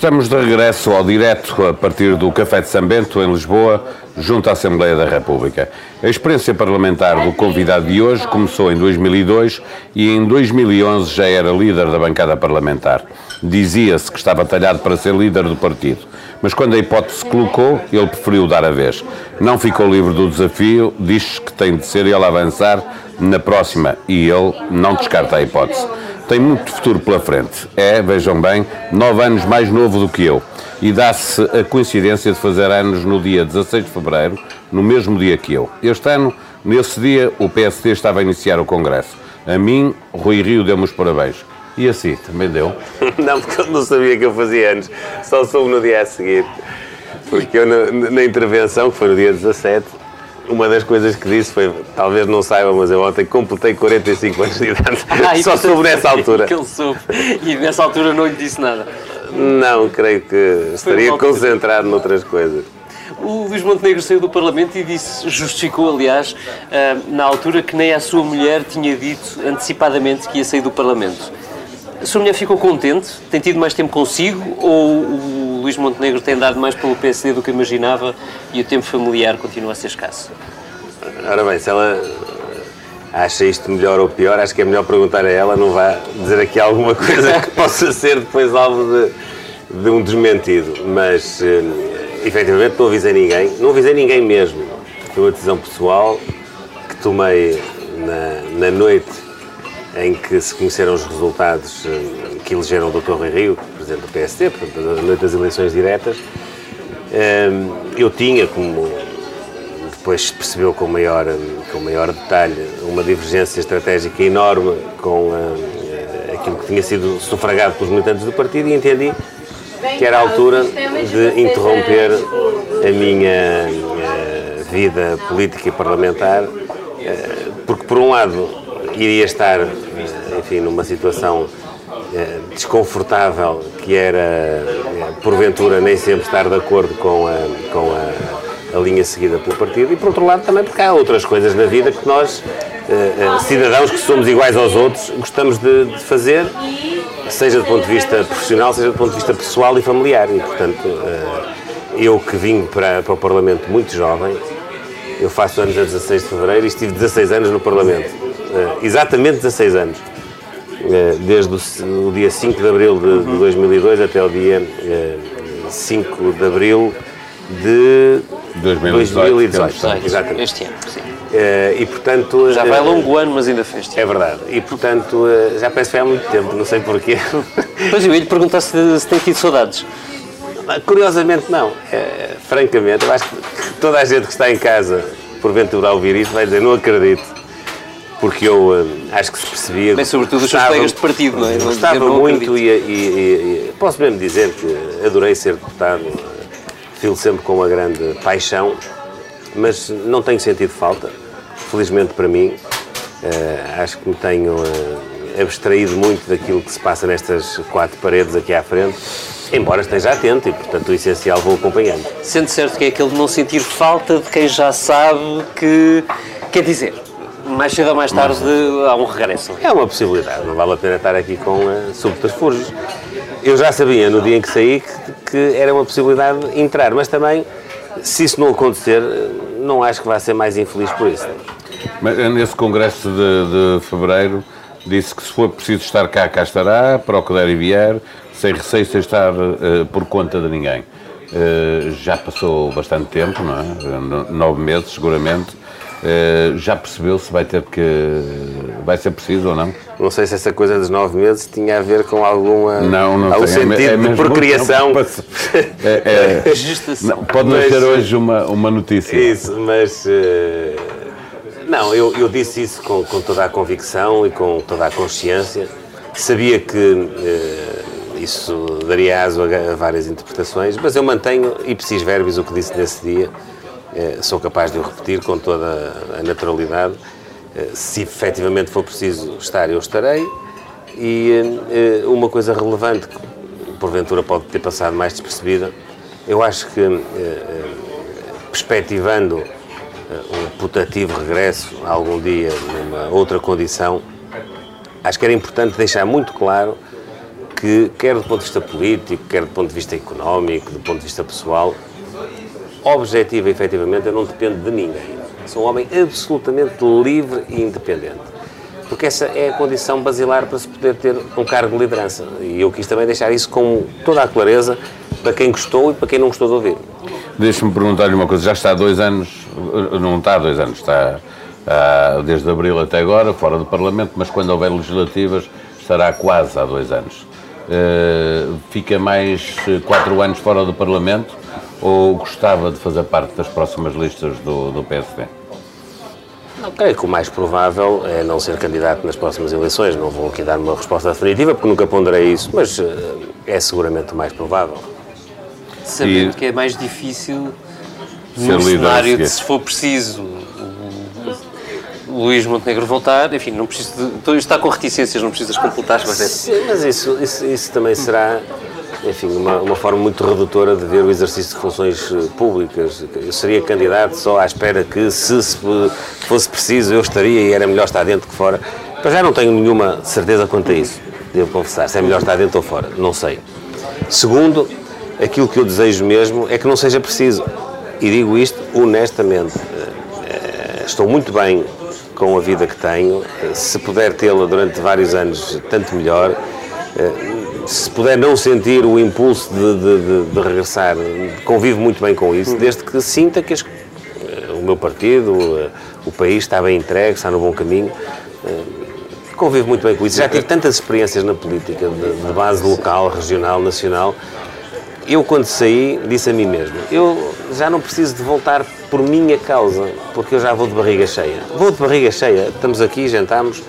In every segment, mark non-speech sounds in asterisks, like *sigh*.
Estamos de regresso ao direto a partir do Café de São Bento, em Lisboa, junto à Assembleia da República. A experiência parlamentar do convidado de hoje começou em 2002 e em 2011 já era líder da bancada parlamentar. Dizia-se que estava talhado para ser líder do partido, mas quando a hipótese se colocou, ele preferiu dar a vez. Não ficou livre do desafio, diz que tem de ser ele a avançar na próxima e ele não descarta a hipótese tem muito futuro pela frente. É, vejam bem, nove anos mais novo do que eu. E dá-se a coincidência de fazer anos no dia 16 de fevereiro, no mesmo dia que eu. Este ano, nesse dia, o PSD estava a iniciar o Congresso. A mim, Rui Rio deu-me os parabéns. E assim, também deu? *laughs* não, porque eu não sabia que eu fazia anos. Só soube no dia a seguir. Porque eu, na, na intervenção, que foi no dia 17, uma das coisas que disse foi, talvez não saiba, mas eu ontem completei 45 anos de idade. *laughs* Ah, Só soube nessa *laughs* altura. Que ele soube. E nessa altura não lhe disse nada. Não, creio que estaria concentrado noutras coisas. O Luís Montenegro saiu do Parlamento e disse, justificou, aliás, ah, na altura que nem a sua mulher tinha dito antecipadamente que ia sair do Parlamento. A sua mulher ficou contente? Tem tido mais tempo consigo? Ou o Luís Montenegro tem dado mais pelo PSD do que imaginava e o tempo familiar continua a ser escasso? Ora bem, se ela acha isto melhor ou pior, acho que é melhor perguntar a ela, não vá dizer aqui alguma *laughs* coisa que possa ser depois alvo de, de um desmentido. Mas, eh, efetivamente, não avisei ninguém. Não avisei ninguém mesmo. Foi uma decisão pessoal que tomei na, na noite em que se conheceram os resultados eh, que elegeram o Dr. Rui Rio, do PSD, portanto, das eleições diretas. Ehm, eu tinha, como depois se percebeu com maior, com maior detalhe, uma divergência estratégica enorme com eh, aquilo que tinha sido sufragado pelos militantes do partido e entendi que era a altura de interromper a minha eh, vida política e parlamentar, porque por um lado iria estar, enfim, numa situação eh, desconfortável que era, eh, porventura, nem sempre estar de acordo com a, com a, a, linha seguida pelo partido e, por outro lado, também porque há outras coisas na vida que nós, eh, cidadãos que somos iguais aos outros, gostamos de, de, fazer, seja do ponto de vista profissional, seja do ponto de vista pessoal e familiar. E, portanto, eu que vim para, para o Parlamento muito jovem, eu faço anos a 16 de Fevereiro e estive 16 anos no Parlamento exatamente 16 anos. Uh, desde o, o, dia 5 de abril de, de 2002 até o dia uh, eh, 5 de abril de 2018. 2018. Exatamente. Este ano, sim. e portanto. Já vai longo ano, mas ainda fez. É verdade. E portanto, já parece que foi há muito tempo, não sei porquê. *laughs* Pois eu ia lhe perguntar se, se tem tido saudades. Curiosamente, não. francamente, eu acho que toda a gente que está em casa, porventura, a ouvir isto, vai dizer: não acredito porque eu uh, acho que se percebia. Bem, sobretudo os seus colegas de partido, não é? Gostava muito e, e, e, posso mesmo dizer que adorei ser deputado, filo sempre com uma grande paixão, mas não tenho sentido falta, felizmente para mim. Uh, acho que me tenho uh, abstraído muito daquilo que se passa nestas quatro paredes aqui à frente, embora esteja atento e, portanto, o essencial vou acompanhando. Sendo certo que é aquele de não sentir falta de quem já sabe que. Quer dizer, mais cedo ou mais tarde há um regresso. É uma possibilidade, não vale a pena estar aqui com uh, subterfúgios. Eu já sabia no dia em que saí que, que, era uma possibilidade entrar, mas também, se isso não acontecer, não acho que vai ser mais infeliz por isso. Mas eh, nesse congresso de, de fevereiro disse que se for preciso estar cá, cá estará, para o que der e vier, sem receio, sem estar uh, por conta de ninguém. Uh, já passou bastante tempo, não é? Nove meses, seguramente. Uh, já percebeu se vai ter que. vai ser preciso ou não? Não sei se essa coisa dos nove meses tinha a ver com alguma. Não, não algum tem. É sentido é, é de procriação. É, é, *laughs* não, pode não ser hoje uma, uma notícia. Isso, mas. Uh, não, eu, eu disse isso com, com toda a convicção e com toda a consciência. Sabia que. Uh, isso daria aso a, a várias interpretações, mas eu mantenho, e preciso verbis, o que disse nesse dia, eh, sou capaz de o repetir com toda a naturalidade. Eh, se efetivamente for preciso estar, eu estarei. E eh, uma coisa relevante, que porventura pode ter passado mais despercebida, eu acho que, perspectivando um putativo regresso algum dia numa outra condição, acho que era importante deixar muito claro que, quer do ponto de vista político, quer do ponto de vista económico, do ponto de vista pessoal, objetiva efetivamente eu não dependo de ninguém. Sou um homem absolutamente livre e independente. Porque essa é a condição basilar para se poder ter um cargo de liderança. E eu quis também deixar isso com toda a clareza para quem gostou e para quem não gostou de ouvir. Deixe-me perguntar-lhe uma coisa. Já está há dois anos, não está há dois anos, está desde abril até agora, fora do Parlamento, mas quando houver legislativas estará quase há dois anos. Uh, fica mais quatro anos fora do Parlamento ou gostava de fazer parte das próximas listas do, do PSD? Não, creio que o mais provável é não ser candidato nas próximas eleições. Não vou aqui dar uma resposta definitiva, porque nunca ponderei isso, mas uh, é seguramente o mais provável. Sabendo e... que é mais difícil no cenário de, se for preciso, Luís Montenegro voltar, enfim, não preciso de, então está com reticências, não precisas completar, mas é... Sim, mas isso, isso, isso também será enfim, uma, uma, forma muito redutora de ver o exercício de funções eh, públicas. Eu seria candidato só à espera que, se, se fosse preciso, eu estaria e era melhor estar dentro que fora. Mas já não tenho nenhuma certeza quanto a isso, devo confessar, se é melhor estar dentro ou fora, não sei. Segundo, aquilo que eu desejo mesmo é que não seja preciso. E digo isto honestamente. Eh, estou muito bem com a vida que tenho. Se puder tê-la durante vários anos, tanto melhor. Eh, se puder não sentir o impulso de, de, de, de regressar, convivo muito bem com isso, desde que sinta que as, eh, o meu partido, eh, o país está bem entregue, está no bom caminho. Convivo muito bem com isso. Já tive tantas experiências na política, de, base local, regional, nacional. Eu, quando saí, disse a mim mesmo: eu já não preciso de voltar por minha causa, porque eu já vou de barriga cheia. Vou de barriga cheia, estamos aqui, jantamos,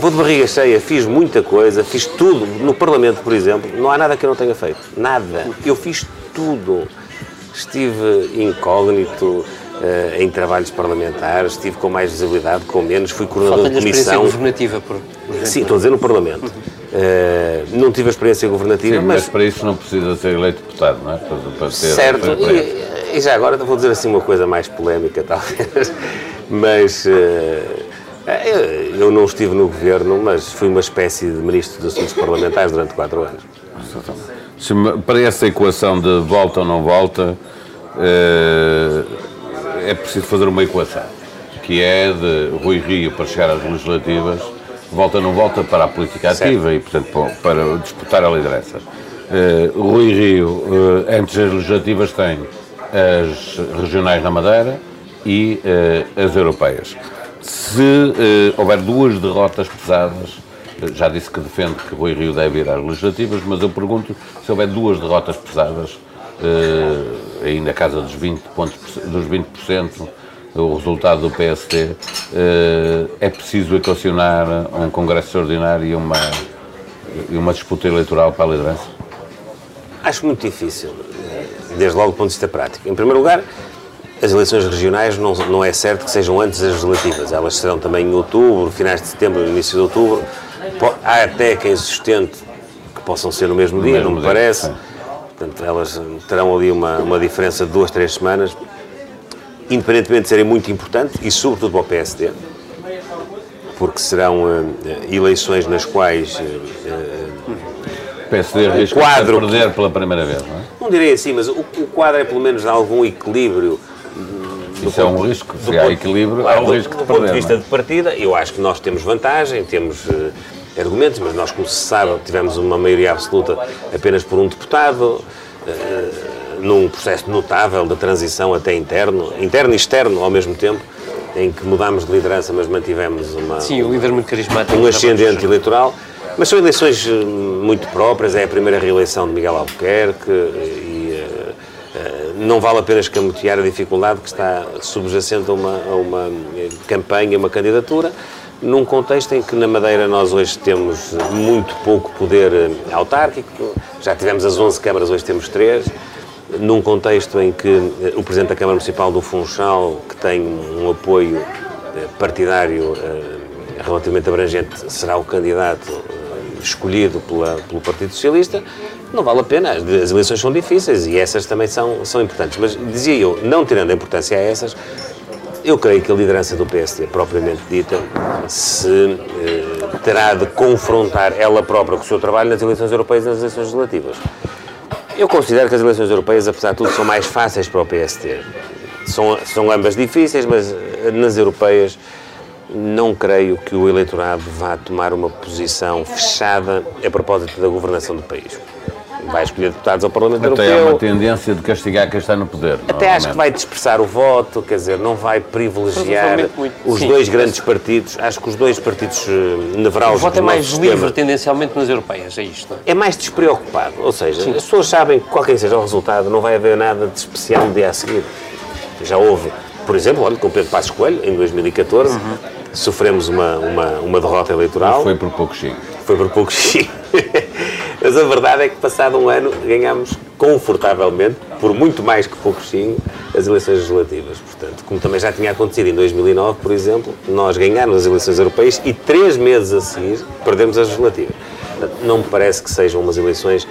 vou de barriga cheia, fiz muita coisa, fiz tudo. No Parlamento, por exemplo, não há nada que eu não tenha feito. Nada. Eu fiz tudo. Estive incógnito, Uh, em trabalhos parlamentares, estive com mais visibilidade, com menos, fui coordenador de comissão. governativa, por, por Sim, estou a dizer no Parlamento. Uh, não tive a experiência governativa, Sim, mas... mas... para isso não precisa ser eleito deputado, não é? Para, para ter certo, e, e já agora vou dizer assim uma coisa mais polémica, talvez, *laughs* mas uh, eu não estive no governo, mas fui uma espécie de ministro dos Assuntos Parlamentares durante quatro anos. Para essa equação de volta ou não volta, uh, é preciso fazer uma equação, que é de Rui Rio para chegar às legislativas, volta ou não volta para a política ativa certo. e, portanto, para disputar a liderança. Uh, Rui Rio, uh, antes das legislativas, tem as regionais na Madeira e as europeias. Se uh, houver duas derrotas pesadas, eh, já disse que defende que Rui Rio deve ir às legislativas, mas eu pergunto se houver duas derrotas pesadas, uh, aí na casa dos 20%, pontos, dos 20% o resultado do PST, é preciso equacionar um congresso extraordinário e uma, e uma disputa eleitoral para a liderança? Acho muito difícil desde logo do ponto de vista prático. Em primeiro lugar, as eleições regionais não, não é certo que sejam antes das legislativas. Elas serão também em outubro, finais de setembro, início de outubro. Há até quem sustente que possam ser no mesmo dia, mesmo não me dia, parece. Sim. Portanto, elas terão ali uma, uma diferença de duas, três semanas, independentemente de serem muito importantes, e sobretudo para o PSD, porque serão uh, eleições nas quais uh, o PSD arrisca quadro, perder pela primeira vez, não é? Não direi assim, mas o, o quadro é pelo menos de algum equilíbrio. Isso é um risco, se há equilíbrio, claro, há um risco do, de perder. Do ponto de vista é? de partida, eu acho que nós temos vantagem, temos uh, argumentos, mas nós, como se sabe, tivemos uma maioria absoluta apenas por um deputado, uh, num processo notável de transição até interno, interno e externo ao mesmo tempo, em que mudámos de liderança, mas mantivemos uma, Sim, um líder muito carismático. Um ascendente eleitoral. Mas são eleições eh, muito próprias, é a primeira reeleição de Miguel Albuquerque não vale a pena escamotear a dificuldade que está subjacente a uma, a uma campanha, uma candidatura, num contexto em que na Madeira nós hoje temos muito pouco poder autárquico, já tivemos as 11 câmaras, hoje temos 3, num contexto em que o Presidente da Câmara Municipal do Funchal, que tem um apoio partidário relativamente abrangente, será o candidato escolhido pela, pelo Partido Socialista, não vale a pena. As eleições são difíceis e essas também são, são importantes. Mas dizia eu, não tirando a importância a essas, eu creio que a liderança do PSD, propriamente dita, se eh, terá de confrontar ela própria com o seu trabalho nas eleições europeias e nas eleições legislativas. Eu considero que as eleições europeias, apesar de tudo, são mais fáceis para o PST. São, são ambas difíceis, mas nas europeias não creio que o eleitorado vá tomar uma posição fechada a propósito da governação do país. Vai escolher deputados ao Parlamento Até Europeu. há uma tendência de castigar quem está no poder. Até acho que vai dispersar o voto, quer dizer, não vai privilegiar os Sim. dois grandes partidos. Acho que os dois partidos eh, O nevrálgicos voto é mais sistema livre, tendencialmente, nas europeias, é isto. não é? é mais despreocupado. Ou seja, as pessoas sabem que qualquer que seja o resultado, não vai haver nada de especial no dia a seguir. Já houve, por exemplo, olha, com Pedro Passos Coelho, em 2014, Uhum. Sofremos uma, uma, uma derrota eleitoral. Foi por pouco chico. Foi por pouco sim. *laughs* Mas a verdade é que, passado um ano, ganhámos confortavelmente, por muito mais que pouco sim, as eleições legislativas. Portanto, como também já tinha acontecido em 2009, por exemplo, nós ganhámos as eleições europeias e três meses a seguir perdemos as legislativas. Portanto, não me parece que sejam umas eleições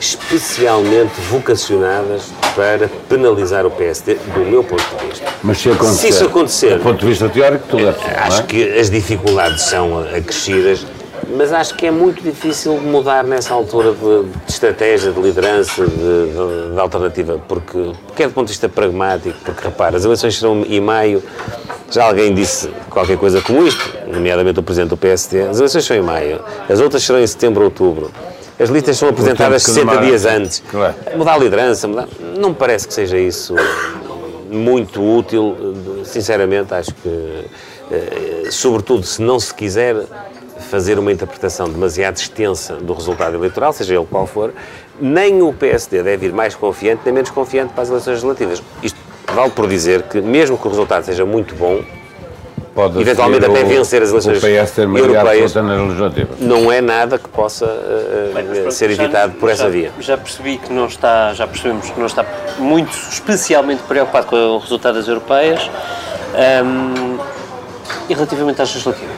especialmente vocacionadas para penalizar o PSD, do meu ponto de vista. Mas se acontecer, Se isso acontecer- do ponto de vista teórico, tudo é possível, Acho é? que as dificuldades são acrescidas, mas acho que é muito difícil mudar nessa altura de, de estratégia, de liderança, de, de- de alternativa, porque quer do ponto de vista pragmático, porque repara, as eleições serão em maio, já alguém disse qualquer coisa como isto, nomeadamente o Presidente do PSD, as eleições são em maio, as outras serão em setembro, outubro. As listas são apresentadas que 60 demora- dias antes. Claro. Mudar a liderança, mudar... não me parece que seja isso muito útil, sinceramente, acho que, eh, sobretudo se não se quiser fazer uma interpretação demasiado extensa do resultado eleitoral, seja ele qual for, nem o PSD deve ir mais confiante nem menos confiante para as eleições legislativas. Isto vale por dizer que, mesmo que o resultado seja muito bom, Pode eventualmente até vencer as eleições europeias. absoluta nas legislativas. não é nada que possa eh, Bem, pronto, ser já- evitado por essa já- via. Já percebi que não está, já percebemos que não está muito especialmente preocupado com o resultado das europeias. Ahm, e relativamente às legislativas?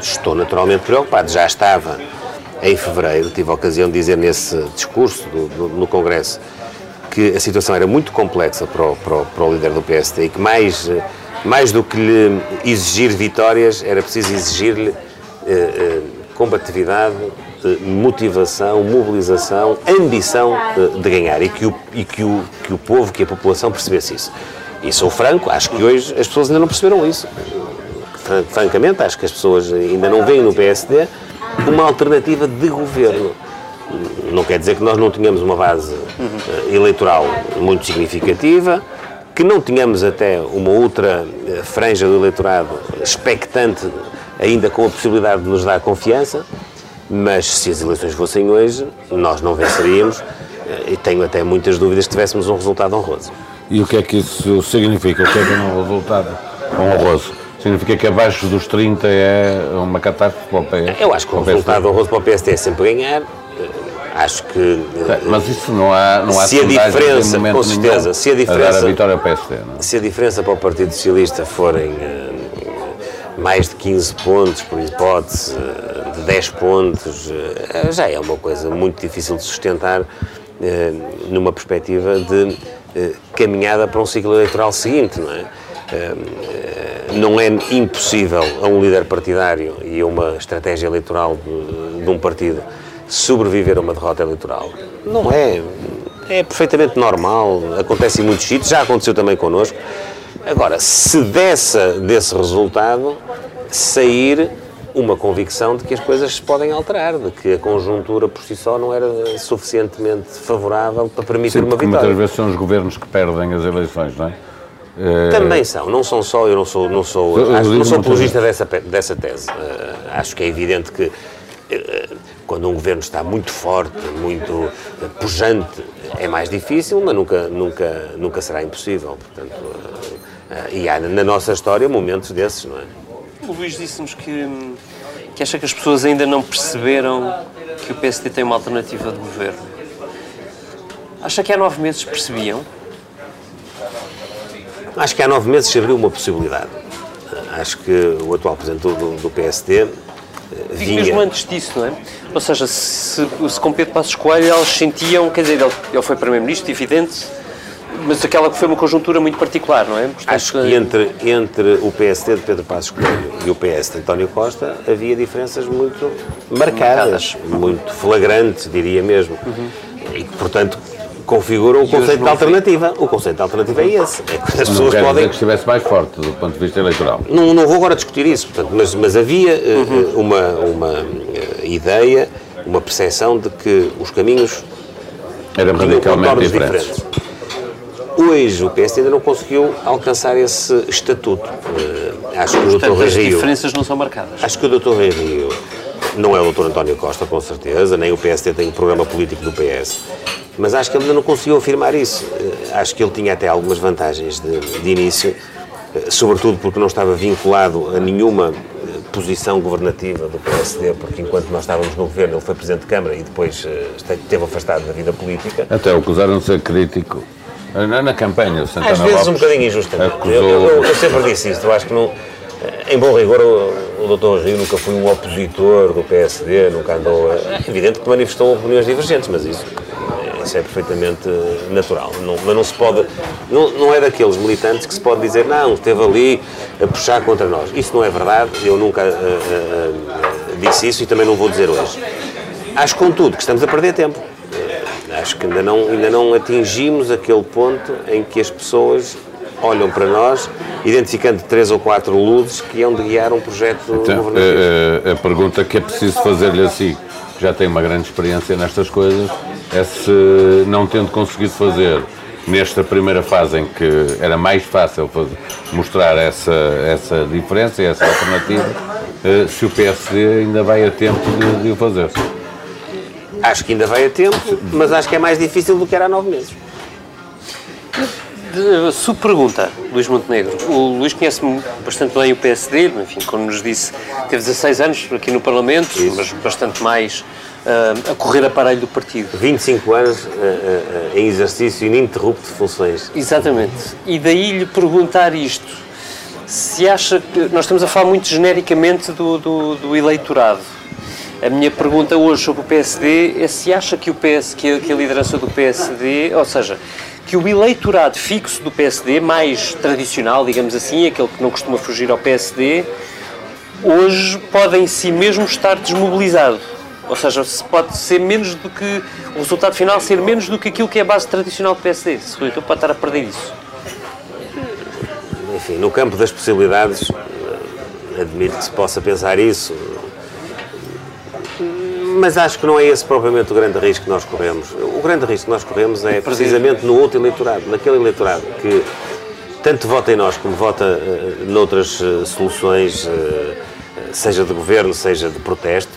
Estou naturalmente preocupado. Já estava em fevereiro, tive a ocasião de dizer nesse discurso do- do- no Congresso que a situação era muito complexa para o, para o- para o líder do PSD e que mais, eh, mais do que lhe exigir vitórias, era preciso exigir-lhe eh, eh, combatividade, eh, motivação, mobilização, ambição eh, de ganhar e que o, e que o, que o povo, que a população percebesse isso. E sou franco, acho que hoje as pessoas ainda não perceberam isso. Fran- francamente, acho que as pessoas ainda não veem no PSD uma alternativa de governo. Não quer dizer que nós não tenhamos uma base eleitoral muito significativa, que não tenhamos até uma outra eh, franja do eleitorado expectante, ainda com a possibilidade de nos dar confiança, mas se as eleições fossem hoje, nós não venceríamos eh, e tenho até muitas dúvidas que tivéssemos um resultado honroso. E o que é que isso significa? O que é que é um resultado honroso? Significa que abaixo dos 30 é uma catástrofe para o PS? Eu acho que o resultado honroso para o PSD é sempre ganhar. Acho que eh, Mas isso não há, não há Se a diferença, com certeza, nenhum se a diferença- a vitória ao PSD. Não? é? se a diferença para o Partido Socialista forem eh, mais de 15 pontos, por hipótese, eh, de 10 pontos, já é uma coisa muito difícil de sustentar numa perspectiva de caminhada para um ciclo eleitoral seguinte, não é? Não é impossível a um líder partidário e a uma estratégia eleitoral de, de um partido sobreviver a uma derrota eleitoral. Não é. É perfeitamente normal, acontece em muitos sítios, já aconteceu também connosco. Agora, se dessa, desse resultado sair uma convicção de que as coisas se podem alterar, de que a conjuntura por si só não era suficientemente favorável para permitir Sim, uma vitória. muitas vezes são os governos que perdem as eleições, não é? Eh, Também são, não são só, eu não sou, não sou, acho, não sou apologista dessa, dessa tese. Eh, acho que é evidente que eh, quando um governo está muito forte, muito pujante, é mais difícil, mas nunca, nunca, nunca será impossível. Portanto, eh, e há na nossa história momentos desses, não é? O Luís disse-nos que, que acha que as pessoas ainda não perceberam que o PSD tem uma alternativa de governo. Acha que há nove meses percebiam? Acho que há nove meses se abriu uma possibilidade. Acho que o atual presidente do, do PSD Digo mesmo antes disso, não é? Ou seja, se, se com Pedro Passos Coelho eles sentiam, quer dizer, ele, ele foi Primeiro-Ministro, evidente, mas aquela que foi uma conjuntura muito particular, não é? Portanto, Acho que entre, entre o PSD de Pedro Passos Coelho e o PS de António Costa havia diferenças muito marcadas, marcadas. muito flagrantes, diria mesmo. Uhum. E que, portanto, configuram o conceito de alternativa. O conceito de alternativa é esse. É que as não pessoas podem. que estivesse mais forte do ponto de vista eleitoral. Não, não vou agora discutir isso, portanto, mas, mas havia uhum. uma, uma ideia, uma percepção de que os caminhos eram radicalmente diferentes. diferentes. Hoje o PSD ainda não conseguiu alcançar esse estatuto. Uh, acho que o Dr. Rui Rio. As diferenças não são marcadas. Acho que o Dr. Rui Rio não é o Dr. António Costa, com certeza, nem o PSD tem o programa político do PS. Mas acho que ele ainda não conseguiu afirmar isso. Uh, acho que ele tinha até algumas vantagens de, de início, uh, sobretudo porque não estava vinculado a nenhuma posição governativa do PSD, porque enquanto nós estávamos no governo ele foi Presidente de Câmara e depois esteve afastado da vida política. Até acusaram de ser crítico na, na campanha, Santana Às vezes Lopes um bocadinho injustamente. Acusou... Eu, eu, eu, sempre disse isto, eu acho que não. Em bom rigor, o, o Dr. Rio nunca foi um opositor do PSD, nunca andou. É evidente que manifestou opiniões divergentes, mas isso, isso é perfeitamente natural. Não, mas não se pode. Não, não é daqueles militantes que se pode dizer, não, esteve ali a puxar contra nós. Isso não é verdade, eu nunca uh, uh, uh, disse isso e também não vou dizer hoje. Acho, contudo, que estamos a perder tempo. Acho que ainda não, ainda não atingimos aquele ponto em que as pessoas olham para nós, identificando três ou quatro luzes que iam de guiar um projeto então, governativo. A, a, a, pergunta que é preciso fazer-lhe assim, já tem uma grande experiência nestas coisas, é se não tendo conseguido fazer nesta primeira fase em que era mais fácil fazer, mostrar essa, essa diferença, essa alternativa, eh, se o PSD ainda vai a tempo de, de o fazer. Acho que ainda vai a tempo, mas acho que é mais difícil do que era há nove meses. Subpergunta, Luís Montenegro. O Luís conhece bastante bem o PSD, enfim, como nos disse, teve 16 anos aqui no Parlamento, Isso. mas bastante mais uh, a correr aparelho do partido. 25 anos uh, uh, em exercício ininterrupto de funções. Exatamente. E daí lhe perguntar isto. Se acha que. Nós estamos a falar muito genericamente do, do, do eleitorado a minha pergunta hoje sobre o PSD é se acha que, o PS, que, a, que a liderança do PSD, ou seja, que o eleitorado fixo do PSD, mais tradicional, digamos assim, aquele que não costuma fugir ao PSD, hoje pode em si mesmo estar desmobilizado. Ou seja, se pode ser menos do que. o resultado final ser menos do que aquilo que é a base tradicional do PSD. Se o eleitor pode estar a perder isso. Enfim, no campo das possibilidades, admito que se possa pensar isso mas acho que não é esse propriamente o grande risco que nós corremos. O grande risco que nós corremos é precisamente no outro eleitorado, naquele eleitorado que tanto vota em nós como vota uh, noutras uh, soluções, uh, seja de governo, seja de protesto.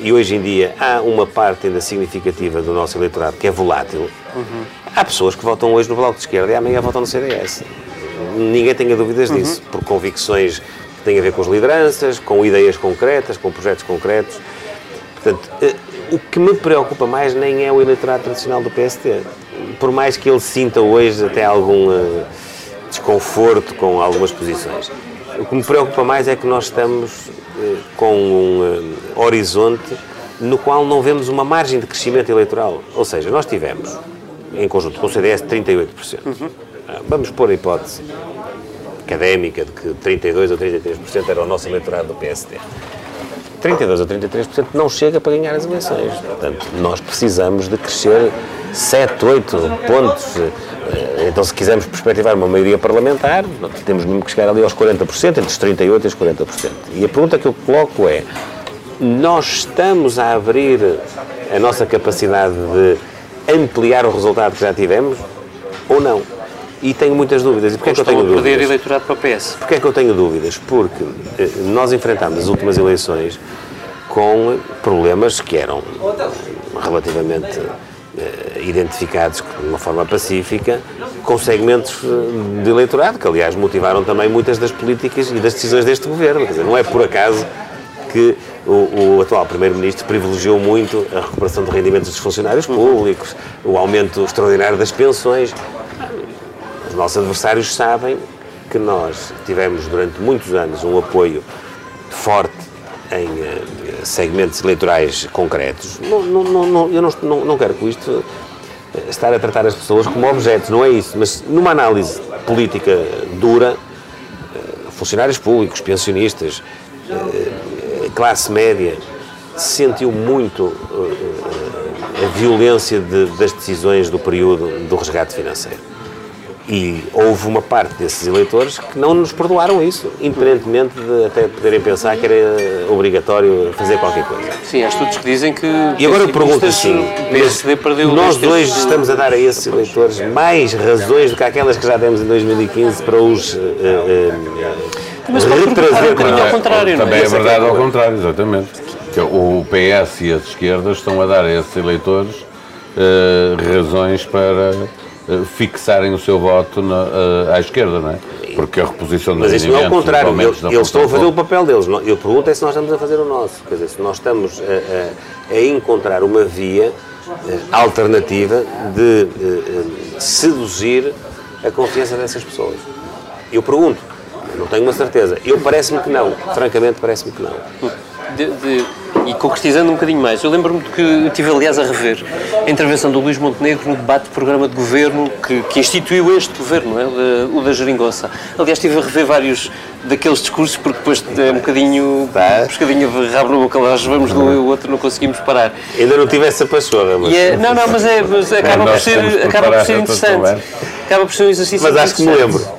e hoje em dia há uma parte ainda significativa do nosso eleitorado que é volátil. Uhum. Há pessoas que votam hoje no Bloco de Esquerda e amanhã votam no CDS. Ninguém tenha dúvidas uhum. disso, por convicções que têm a ver com as lideranças, com ideias concretas, com projetos concretos. Portanto, eh, o que me preocupa mais nem é o eleitorado tradicional do PST. Por mais que ele sinta hoje até algum uh, desconforto com algumas posições. O que me preocupa mais é que nós estamos uh, com um uh, horizonte no qual não vemos uma margem de crescimento eleitoral. Ou seja, nós tivemos, em conjunto com o CDS, 38%. Uhum. Vamos pôr a hipótese académica de que 32% ou 33% era o nosso eleitorado do PSD. 32% ou 33% não chega para ganhar as eleições. Portanto, nós precisamos de crescer 7, 8 pontos. Eh, então, se quisermos perspectivar uma maioria parlamentar, temos mesmo que chegar ali aos 40%, entre os 38% e os 40%. E a pergunta que eu coloco é: nós estamos a abrir a nossa capacidade de ampliar o resultado que já tivemos ou não? E tenho muitas dúvidas. E porquê é que eu tenho dúvidas? perder eleitorado para o PS. Porquê é que eu tenho dúvidas? Porque eh, nós enfrentámos as últimas eleições com problemas que eram relativamente eh, identificados de uma forma pacífica com segmentos eh, de eleitorado, que aliás motivaram também muitas das políticas e das decisões deste governo. Quer dizer, não é por acaso que o, o atual Primeiro-Ministro privilegiou muito a recuperação de rendimentos dos funcionários públicos, o aumento extraordinário das pensões nossos adversários sabem que nós tivemos durante muitos anos um apoio forte em uh, segmentos eleitorais concretos. Não, não, não, eu não, não, quero com isto estar a tratar as pessoas como objetos, não é isso. Mas numa análise política dura, funcionários públicos, pensionistas, classe média, sentiu muito a violência de, das decisões do período do resgate financeiro. E houve uma parte desses eleitores que não nos perdoaram isso, independentemente de até poderem pensar que era obrigatório fazer qualquer coisa. Sim, há estudos que dizem que. E agora eu pergunto assim: nós dois estamos a dar a esses eleitores mais razões do que aquelas que já demos em 2015 para os. Uh, uh, mas retrazer um ao contrário, Também não é, é verdade ao contrário, exatamente. Que o PS e as esquerdas estão a dar a esses eleitores uh, razões para fixarem o seu voto na, uh, à esquerda, não é? Porque a reposição Mas isso não é o contrário, eles, eles estão a fazer o papel deles. Eu pergunto é se nós estamos a fazer o nosso. Quer dizer, se nós estamos a, a, a encontrar uma via alternativa de seduzir a confiança dessas pessoas. Eu pergunto, não tenho uma certeza. Eu parece-me que não. Francamente, parece-me que não. De, de, e concretizando um bocadinho mais, eu lembro-me que eu tive, aliás, a rever a intervenção do Luís Montenegro no debate do programa de governo que, que instituiu este governo, é? o da Jeringonça. Aliás, estive a rever vários daqueles discursos, porque depois é um bocadinho, tá. um bocadinho de rabo na boca, nós vamos de um e o outro, não conseguimos parar. Ainda não tive essa pachorra, mas... É, não, não, mas, é, mas acaba, por ser, acaba por ser interessante. Acaba por ser um exercício Mas acho que me lembro.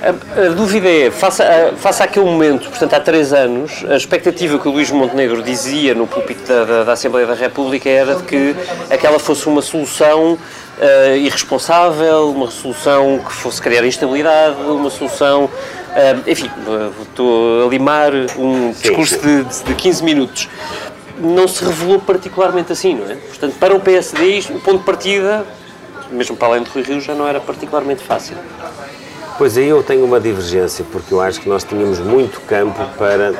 A, a, dúvida é, face, a, face àquele momento, portanto há três anos, a expectativa que o Luís Montenegro dizia no púlpito da, da, da Assembleia da República era de que aquela fosse uma solução uh, irresponsável, uma solução que fosse criar instabilidade, uma solução. Uh, enfim, estou a limar um discurso de, de 15 minutos. Não se revelou particularmente assim, não é? Portanto, para o PSD, o ponto de partida, mesmo para além do Rui Rio, já não era particularmente fácil. Pois aí eu tenho uma divergência, porque eu acho que nós tínhamos muito campo para,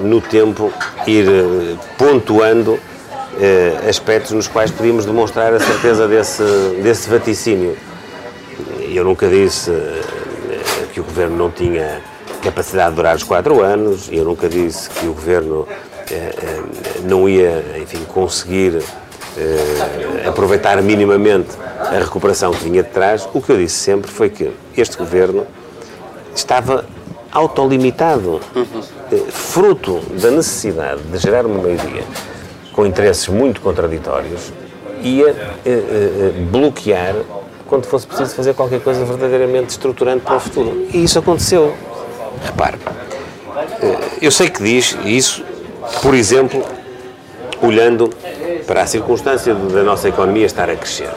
no tempo, ir eh, pontuando eh, aspectos nos quais podíamos demonstrar a certeza desse, desse vaticínio. Eu nunca disse eh, que o Governo não tinha capacidade de durar os quatro anos, eu nunca disse que o Governo eh, eh não ia, enfim, conseguir eh, aproveitar minimamente a recuperação que vinha de trás, o que eu disse sempre foi que este governo estava autolimitado, eh, fruto da necessidade de gerar uma maioria com interesses muito contraditórios, ia eh, eh, bloquear quando fosse preciso fazer qualquer coisa verdadeiramente estruturante para o futuro. E isso aconteceu. Repare, eh, eu sei que diz isso, por exemplo, olhando para a circunstância da nossa economia estar a crescer.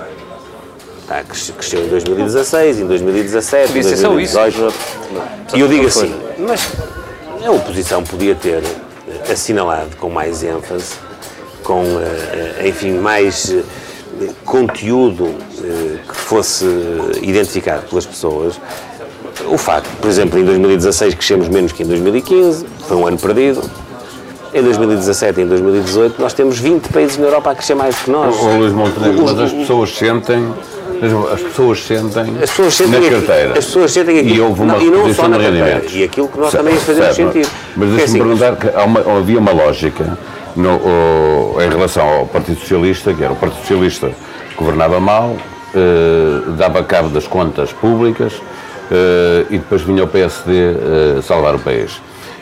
Está, cresceu em 2016, em 2017, em 2018. E eu digo assim, mas a oposição podia ter assinalado com mais ênfase, com, eh, eh, enfim, mais eh, conteúdo que fosse identificado pelas pessoas, o facto, por exemplo, em 2016 crescemos menos que em 2015, foi um ano perdido, em 2017 e em 2018 nós temos 20 países na Europa a crescer mais do que nós. O, Luís Montenegro, mas as pessoas sentem as pessoas sentem, as pessoas sentem na carteira. As pessoas sentem aquilo. E houve uma não, e não só na carteira. E aquilo que nós também fazemos sentido. Mas deixe-me assim, perguntar que uma, havia uma lógica no, em relação ao Partido Socialista, que era o Partido Socialista governava mal, eh, dava cabo das contas públicas eh, e depois vinha o PSD eh, salvar o país.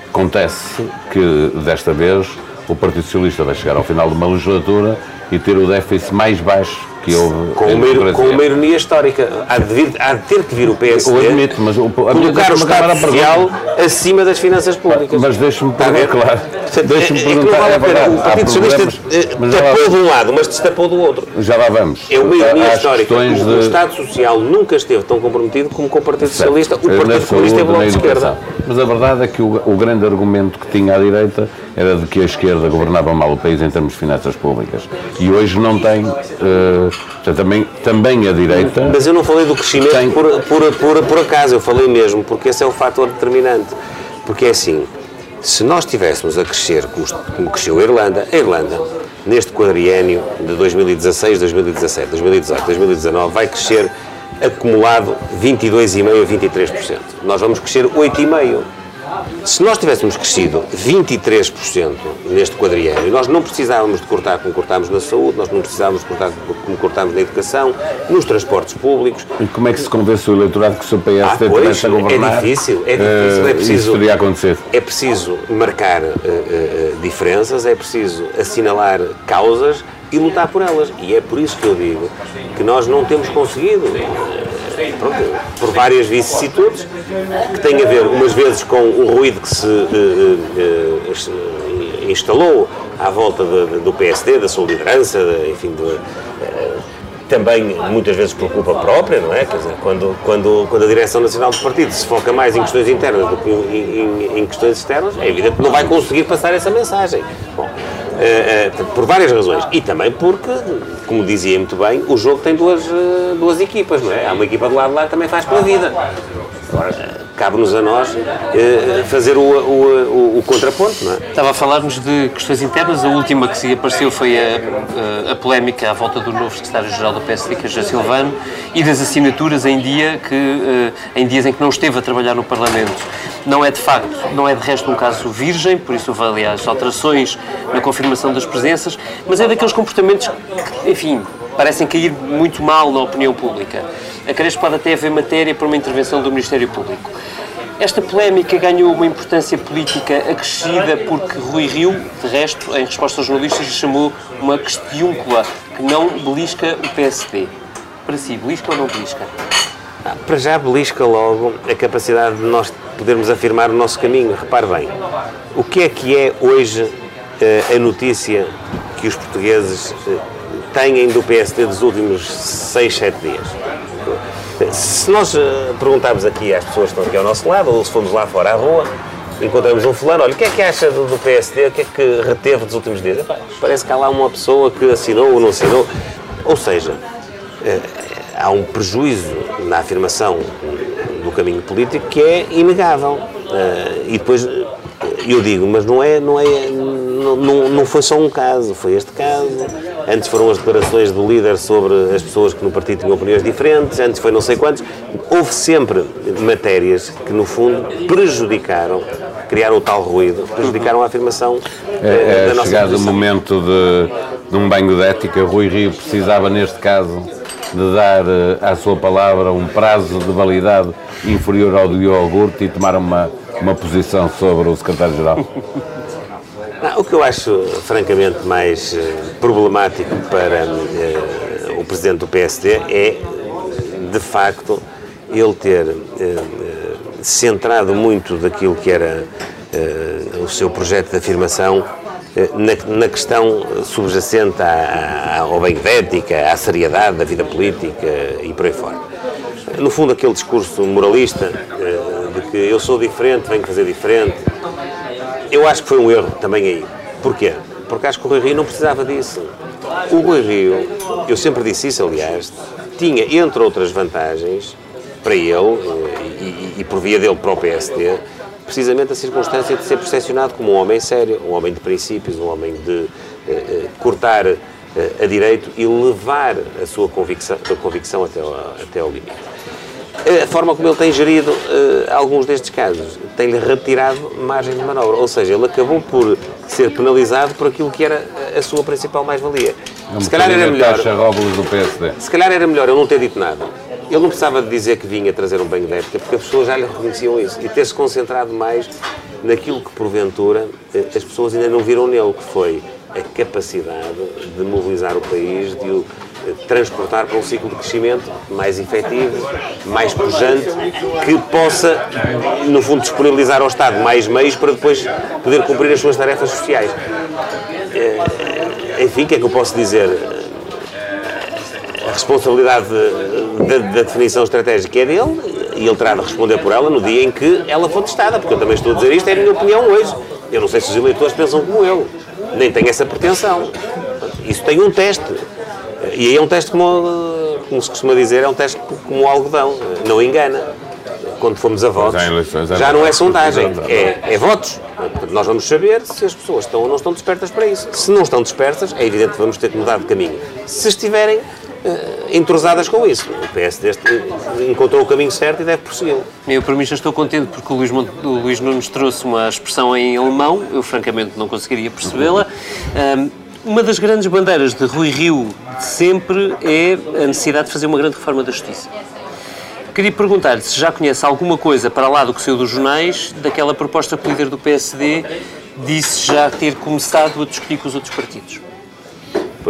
Acontece que, desta vez, o Partido Socialista vai chegar ao final de uma legislatura e ter o déficit mais baixo que houve com uma, com uma ironia histórica. Há de, vir, há de ter que vir o PSD o admito, mas o, colocar o Estado Social acima das finanças públicas. Mas deixe-me perguntar, claro. Deixe-me perguntar. É, é o Partido Socialista eh, tapou de um lado, mas destapou do outro. Já lá vamos. É uma ironia histórica. O, de... Estado Social nunca esteve tão comprometido como com o Partido Socialista. O Partido Comunista é o bloco de esquerda. Mas a verdade é que o, o grande argumento que tinha à direita era de que a esquerda governava mal o país em termos de finanças públicas. E hoje não tem. Uh, também, também a direita. Mas eu não falei do crescimento tem... por, por, por, por acaso, eu falei mesmo, porque esse é o fator determinante. Porque é assim, se nós estivéssemos a crescer como, cresceu a Irlanda, a Irlanda, neste quadriênio de 2016, 2017, 2018, 2019, vai crescer acumulado 22,5% a 23%. Nós vamos crescer 8,5%. Se nós tivéssemos crescido 23% neste quadriênio, nós não precisávamos de cortar como cortámos na saúde, nós não precisávamos de cortar como cortámos na educação, nos transportes públicos. E como é que se convence o eleitorado que o seu PS Ah, pois, a governar? é difícil, é difícil, eh, é preciso... Isso acontecido. É preciso marcar eh, eh, diferenças, é preciso assinalar causas e lutar por elas. E é por isso que eu digo que nós não temos conseguido, pronto, por várias vicissitudes, que tem a ver, umas vezes, com o ruído que se eh, eh, instalou à volta de- de- do PSD, da sua liderança, de- enfim, também muitas vezes por culpa própria, não é? Quer dizer, quando, quando, quando a direção nacional do partido se foca mais em questões internas do que em, em- em questões externas, é evidente que não vai conseguir passar essa mensagem. Bom, por várias razões. E também porque, como dizia muito bem, o jogo tem duas, eh, duas equipas, não é? Há uma equipa do lado de lá que também faz pela vida. Agora, eh, cabe-nos a nós eh, fazer o, o, o, o contraponto, não é? Estava a falar-nos de questões internas. A última que se apareceu foi a, a, a polémica à volta do novo secretário-geral do PSD, que é José Silvano, e das assinaturas em dia que eh, em dias em que não esteve a trabalhar no Parlamento. Não é de facto, não é de resto um caso virgem, por isso houve aliás alterações na confirmação das presenças, mas é daqueles comportamentos que, enfim, parecem cair muito mal na opinião pública. A Crespo pode até haver matéria para uma intervenção do Ministério Público. Esta polémica ganhou uma importância política acrescida porque Rui Rio, de resto, em resposta aos jornalistas, chamou uma questiúncula que não belisca o PSD. Para si, belisca ou não belisca? Para já belisca logo a capacidade de nós podermos afirmar o nosso caminho. Repare bem, o que é que é hoje eh, a notícia que os portugueses eh, têm do PSD dos últimos 6, 7 dias? Se nós eh, perguntarmos aqui às pessoas que estão aqui ao nosso lado, ou se formos lá fora à rua, encontramos um fulano, olha, o que é que acha do, do PSD, o que é que reteve dos últimos dias? Parece que há lá uma pessoa que assinou ou não assinou. Ou seja, há um prejuízo na afirmação do caminho político que é inegável. Eh, e depois eh, eu digo, mas não é, não é, não, não, foi só um caso, foi este caso. Antes foram as declarações do líder sobre as pessoas que no partido tinham opiniões diferentes, antes foi não sei quantos. Houve sempre matérias que, no fundo, prejudicaram, criaram o tal ruído, prejudicaram a afirmação eh, É, da é nossa chegado o momento de, de um banho de ética. Rui Rio precisava, neste caso, de dar eh, à sua palavra um prazo de validade inferior ao do iogurte e tomar uma, uma posição sobre o secretário-geral. Não, o que eu acho francamente mais eh, problemático para eh, o presidente do PSD é, de facto, ele ter eh, eh, centrado muito daquilo que era eh, o seu projeto de afirmação na, na questão subjacente à, à, ao bem ética, à seriedade da vida política e por aí fora. No fundo, aquele discurso moralista eh, de que eu sou diferente, venho fazer diferente, eu acho que foi um erro também aí. Porquê? Porque acho que o Rui Rio não precisava disso. O Rui Rio, eu sempre disse isso, aliás, tinha, entre outras vantagens, para ele eh, e, e, e por via dele para o PSD, precisamente a circunstância de ser percepcionado como um homem sério, um homem de princípios, um homem de eh, eh, cortar eh, a direito e levar a sua convicção, a convicção até, ao, até ao limite. A forma como ele tem gerido eh, alguns destes casos tem-lhe retirado margem de manobra. Ou seja, ele acabou por ser penalizado por aquilo que era a sua principal mais-valia. É Se calhar era melhor. Se calhar era melhor eu não ter dito nada. Ele não precisava de dizer que vinha trazer um banho de época, porque as pessoas já lhe reconheciam isso. E ter-se concentrado mais naquilo que, porventura, eh, as pessoas ainda não viram nele, que foi a capacidade de mobilizar o país, de o eh, transportar para um ciclo de crescimento mais efetivo, mais pujante, que possa, no fundo, disponibilizar ao Estado mais meios para depois poder cumprir as suas tarefas sociais. Eh, Enfim, o que é que eu posso dizer? A responsabilidade da, da definição estratégica é dele e ele terá de responder por ela no dia em que ela for testada, porque eu também estou a dizer isto, é a minha opinião hoje. Eu não sei se os eleitores pensam como eu, nem tenho essa pretensão. Isso tem um teste. E aí é um teste, como, como se costuma dizer, é um teste como o algodão, não engana. Quando formos a votos, eleições, é já não é sondagem, é, é votos. Nós vamos saber se as pessoas estão ou não estão despertas para isso. Se não estão despertas, é evidente que vamos ter que mudar de caminho. Se estiverem, entrosadas com isso. O PSD encontrou o caminho certo e deve prossegui-lo. Eu, para mim, já estou contente porque o Luís, o Luís Nunes trouxe uma expressão em alemão, eu francamente não conseguiria percebê-la. Um, uma das grandes bandeiras de Rui Rio de sempre é a necessidade de fazer uma grande reforma da justiça. Queria perguntar-lhe se já conhece alguma coisa para lá do que saiu dos jornais daquela proposta que o líder do PSD disse já ter começado a discutir com os outros partidos.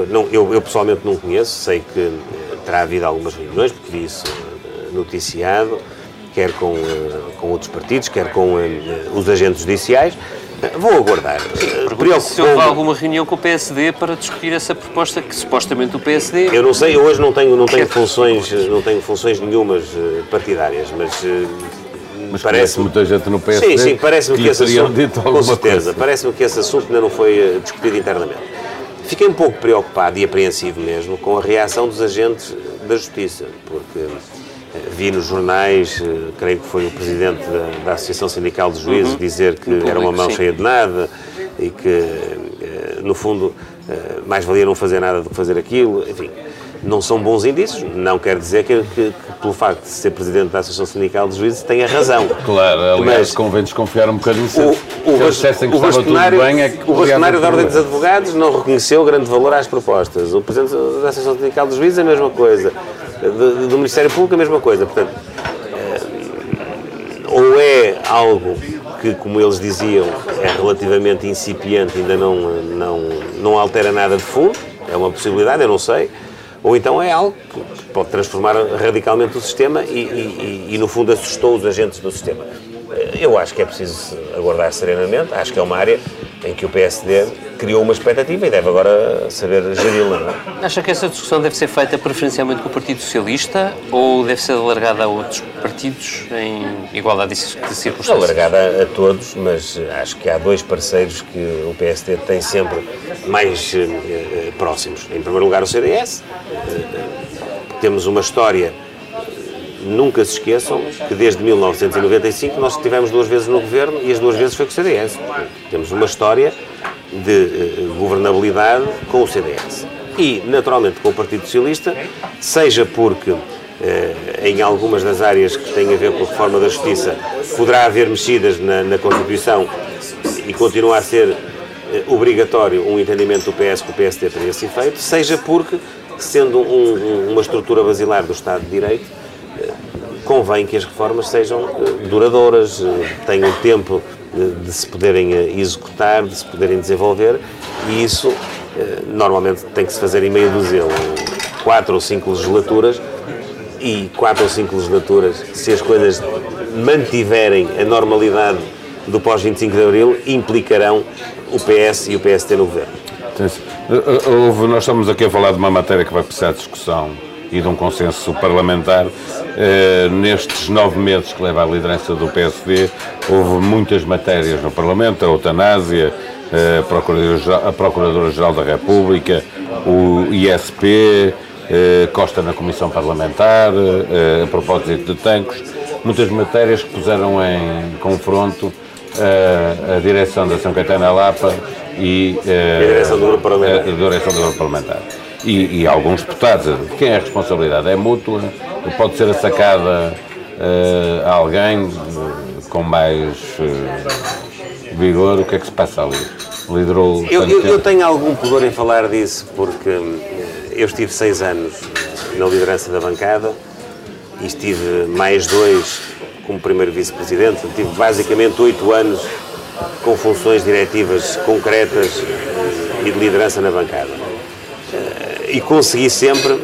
Não, eu, eu, pessoalmente não conheço, sei que eh, terá havido algumas reuniões, porque vi isso eh, noticiado, quer com, eh, com outros partidos, quer com os agentes judiciais. Vou aguardar. Se houve alguma reunião com o PSD para discutir essa proposta que supostamente o PSD. Eu não sei, hoje não tenho, não tenho, *laughs* funções, não tenho funções nenhumas partidárias, mas mas parece muita gente no PSD. Sim, sim, parece-me que, que esse assunto, com certeza, parece-me que esse assunto ainda não foi discutido internamente. Fiquei um pouco preocupado e apreensivo mesmo com a reação dos agentes da Justiça, porque eh, vi nos jornais, eh, creio que foi o presidente da, da Associação Sindical de Juízes, uhum. dizer que era uma mão sim. cheia de nada e que, eh, no fundo, mais valia não fazer nada do que fazer aquilo. Enfim, não são bons indícios. Não quer dizer que, que, pelo facto de ser presidente da Associação Sindical de Juízes, tenha razão. Claro, aliás, Mas, convém desconfiar um bocadinho se, o, o, eles dissessem que o estava tudo bem. É que o bastonário da Ordem dos Advogados não reconheceu grande valor às propostas. O presidente da Associação Sindical de Juízes, a mesma coisa. Do, do Ministério Público, a mesma coisa. Portanto, é, ou é algo que, como eles diziam, é relativamente incipiente, ainda não, não, não altera nada de fundo, é uma possibilidade, eu não sei, ou então é algo que pode transformar radicalmente o sistema e, e, e, no fundo, assustou os agentes do sistema. Eu acho que é preciso aguardar serenamente, acho que é uma área em que o PSD criou uma expectativa e deve agora saber geri-la. É? Acha que essa discussão deve ser feita preferencialmente com o Partido Socialista ou deve ser alargada a outros partidos em igualdade de circunstâncias? Alargada a todos, mas acho que há dois parceiros que o PSD tem sempre mais eh, próximos. Em primeiro lugar, o CDS. Temos uma história nunca se esqueçam que desde 1995 nós estivemos duas vezes no governo e as duas vezes foi com o CDS. Temos uma história de uh, governabilidade com o CDS. E, naturalmente, com o Partido Socialista, seja porque uh, em algumas das áreas que têm a ver com a reforma da Justiça poderá haver mexidas na, na Constituição e continuar a ser uh, obrigatório um entendimento do PS que o PSD teria esse efeito, seja porque, sendo um, uma estrutura basilar do Estado de Direito, convém que as reformas sejam duradouras, tenham tempo de se poderem eh, executar, de se poderem desenvolver, e isso eh, normalmente tem que se fazer em meio dúzia, quatro ou cinco legislaturas, e quatro ou cinco legislaturas, se as coisas mantiverem a normalidade do pós-25 de Abril, implicarão o PS e o PST no governo. Eh, nós estamos aqui a falar de uma matéria que vai precisar de discussão e de um consenso parlamentar. Uh, nestes nove meses que leva a liderança do PSD, houve muitas matérias no Parlamento, a eutanásia, uh, a Procuradora-Geral da República, o ISP, uh, Costa na Comissão Parlamentar, a propósito de tanques, muitas matérias que puseram em confronto a direção da São Caetano Lapa e, a direção do grupo parlamentar. A direção do grupo parlamentar e, e alguns deputados. Quem é a responsabilidade? É mútua? Pode ser sacada uh, a alguém uh, com mais uh, vigor? O que é que se passa ali? Liderou. Eu, eu, eu, tenho algum pudor em falar disso porque eu estive seis anos na liderança da bancada e estive mais dois como primeiro vice-presidente. Tive basicamente oito anos com funções diretivas concretas e de liderança na bancada e consegui sempre,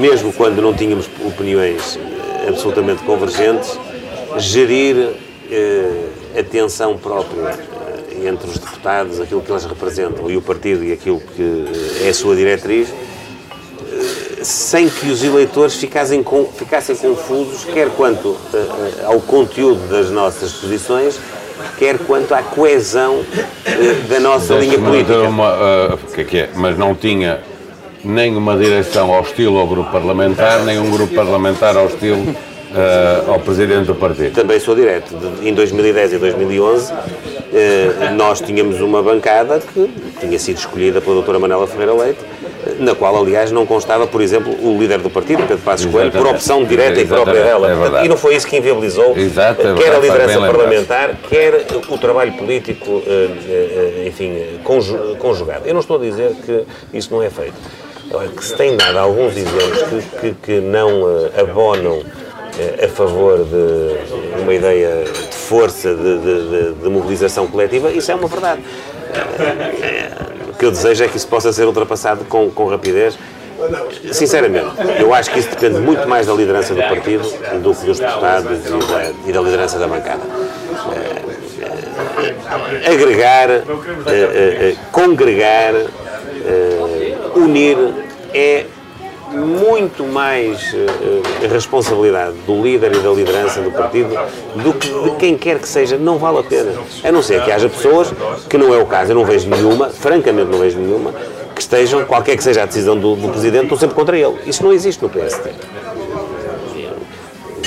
mesmo quando não tínhamos opiniões eh, absolutamente convergentes, gerir eh, a tensão própria eh, entre os deputados, aquilo que eles representam, e o partido e aquilo que é a sua diretriz, sem que os eleitores ficassem, ficassem confusos, quer quanto ao conteúdo das nossas posições, quer quanto à coesão da nossa linha política. Uma, uh, que é que é? Mas não tinha nem uma direção hostil ao grupo parlamentar, nem um grupo parlamentar hostil uh, ao presidente do partido. Também sou direto. Em 2010 e 2011, uh, eh, nós tínhamos uma bancada que tinha sido escolhida pela doutora Manela Ferreira Leite na qual, aliás, não constava, por exemplo, o líder do partido, Pedro Passos Coelho, por Exatamente. opção direta e própria Exatamente, dela. é e não foi isso que inviabilizou Exato, é quer a liderança parlamentar, quer o trabalho político, eh, enfim, conju- conjugado. Eu não estou a dizer que isso não é feito. Que se tem dado alguns exemplos que, que- que não eh, abonam eh, a favor de uma ideia de força, de, de- de- mobilização coletiva, isso é uma verdade. Eh, O que eu desejo é que isso possa ser ultrapassado com, com rapidez. Sinceramente, eu acho que isso depende muito mais da liderança do partido do que dos deputados e da, e da liderança da bancada. Agregar, congregar, unir é muito mais eh, responsabilidade do líder e da liderança do partido do que de quem quer que seja, não vale a pena. A não ser que haja pessoas, que não é o caso, eu não vejo nenhuma, francamente não vejo nenhuma, que estejam, qualquer que seja a decisão do, do Presidente, estão sempre contra ele. Isso não existe no PSD.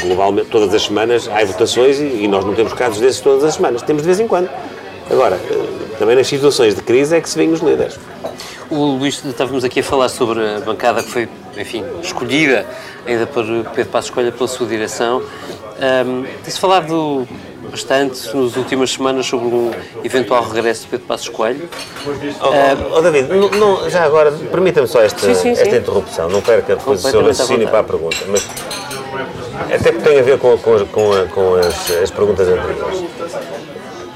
Globalmente, todas as semanas há votações e, e nós não temos casos desses todas as semanas, temos de vez em quando. Agora, eh, também nas situações de crise é que se vêem os líderes. O Luís, estávamos aqui a falar sobre a bancada que foi, enfim, escolhida ainda por Pedro Passos Coelho pela sua direção. Um, Tem-se falado bastante nas últimas semanas sobre um eventual regresso de Pedro Passos Coelho. Oh, oh, David, não- não- já agora, permita-me só esta, Sim, sim, esta sim. interrupção, não perca depois o seu raciocínio para a pergunta, mas até porque tem a ver com, com- com com as, as perguntas anteriores.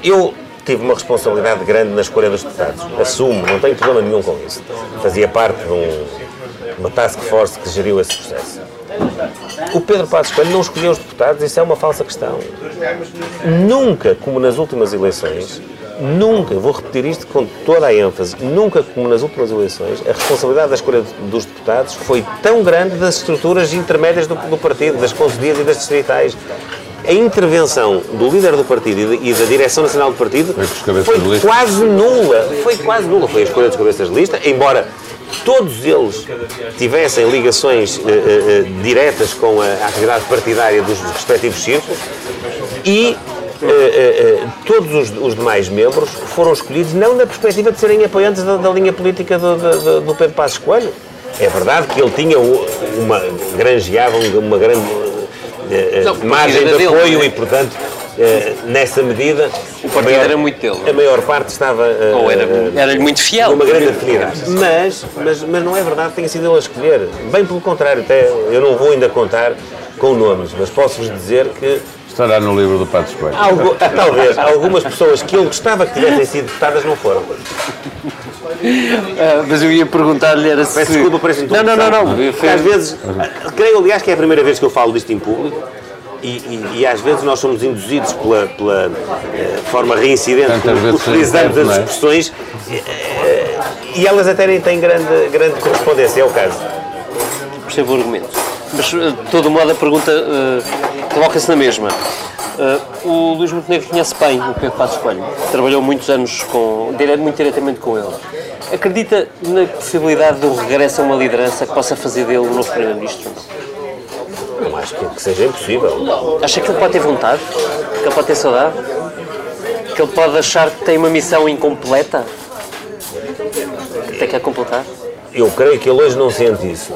Eu tive uma responsabilidade grande na escolha dos deputados, assumo, não tenho problema nenhum com isso. Fazia parte de um- uma task force que geriu esse processo. O Pedro Passos Coelho não escolheu os deputados, isso é uma falsa questão. Nunca, como nas últimas eleições, nunca, vou repetir isto com toda a ênfase, nunca como nas últimas eleições, a responsabilidade da escolha dos deputados foi tão grande das estruturas intermédias do, do partido, das conselhias e das distritais. A intervenção do líder do partido e da, direção nacional do partido Foi quase nula. Foi quase nula. Foi a escolha dos cabeças de lista, embora todos eles tivessem ligações eh, eh, diretas com a, a atividade partidária dos respectivos círculos e eh, eh, eh, todos os, os demais membros foram escolhidos não na perspectiva de serem apoiantes da, da linha política do, do- do Pedro Passos Coelho. É verdade que ele tinha uma, granjeava um- uma grande Não, o margem partido de era dele, apoio não é? e, portanto, nessa medida... O partido era muito dele. A maior parte estava... eh, Ou era- eh, era-lhe muito fiel. Uma grande afinidade. Mas, mas, mas não é verdade que tenha sido ele a escolher. Bem pelo contrário, até eu não vou ainda contar com nomes, mas posso-vos dizer que Estará no livro do Patos Coelho. algu- talvez algumas pessoas que ele gostava que tivessem sido votadas não foram. Ah, mas eu ia perguntar-lhe era se... Peço desculpa por essa Não, não, não, não. Porque às vezes, creio aliás que é a primeira vez que eu falo disto em público e, e- e às vezes nós somos induzidos pela, pela, eh, forma reincidente vezes utilizamos as é? expressões eh, e elas até nem têm grande, grande correspondência, é o caso. percebo o argumento. Mas, de todo modo, a pergunta eh, coloca-se na mesma. Eh, o Luís Montenegro conhece bem o Pedro Passos Coelho. Trabalhou muitos anos com, dire- muito diretamente com ele. Acredita na possibilidade de um regresso a uma liderança que possa fazer dele um novo Primeiro-Ministro? Não acho que, que seja impossível. Acha que ele pode ter vontade? Que ele pode ter saudade? Que ele pode achar que tem uma missão incompleta? Que tem que a completar? Eu creio que ele hoje não sente isso.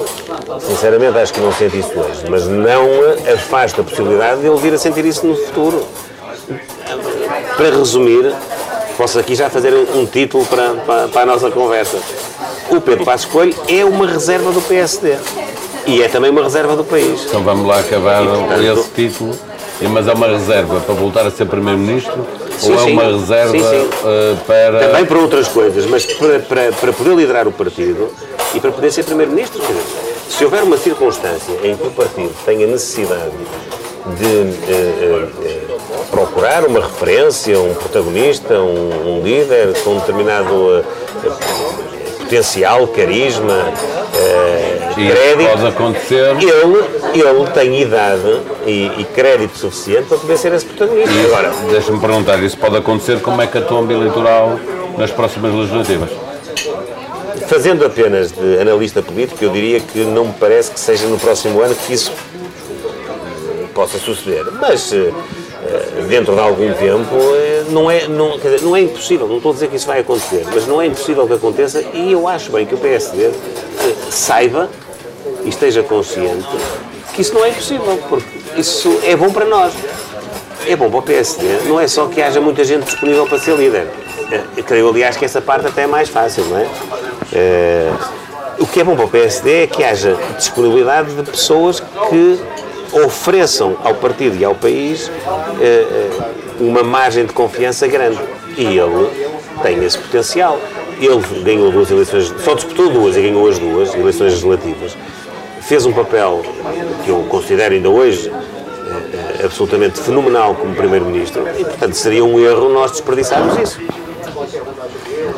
Sinceramente, acho que não sente isso hoje. Mas não afasta a possibilidade de ele vir a sentir isso no futuro. Para resumir, posso aqui já fazer um título para, para, para a nossa conversa. O Pedro Passos Coelho é uma reserva do PSD. E é também uma reserva do país. Então vamos lá acabar portanto- esse título. Mas é uma reserva para voltar a ser Primeiro-Ministro? Ou é sim. uma reserva Sim, sim. eh, para. Também para outras coisas, mas para, para, para poder liderar o partido e para poder ser Primeiro-Ministro. Se houver uma circunstância em que o partido tenha necessidade de eh, eh, procurar uma referência, um protagonista, um, um líder com determinado eh, potencial, carisma, isso crédito, pode acontecer. ele, ele tem idade e, e crédito suficiente para poder ser esse protagonista. E Agora, Deixa-me perguntar, isso pode acontecer como é que a tomba eleitoral nas próximas legislativas? Fazendo apenas de analista político, eu diria que não me parece que seja no próximo ano que isso possa suceder. Mas eh, dentro de algum tempo, eh, não é, não, dizer, não é impossível, não estou a dizer que isso vai acontecer, mas não é impossível que aconteça e eu acho bem que o PSD eh, saiba e esteja consciente que isso não é impossível, porque isso é bom para nós. É bom para o PSD, não é só que haja muita gente disponível para ser líder. Eh, creio, aliás, que essa parte até é mais fácil, não é? Eh, o que é bom para o PSD é que haja disponibilidade de pessoas que ofereçam ao partido e ao país eh, uma margem de confiança grande. E ele tem esse potencial. Ele ganhou duas eleições, só disputou duas e ganhou as duas, eleições legislativas. Fez um papel que eu considero ainda hoje absolutamente fenomenal como Primeiro-Ministro e, portanto, seria um erro nós desperdiçarmos isso.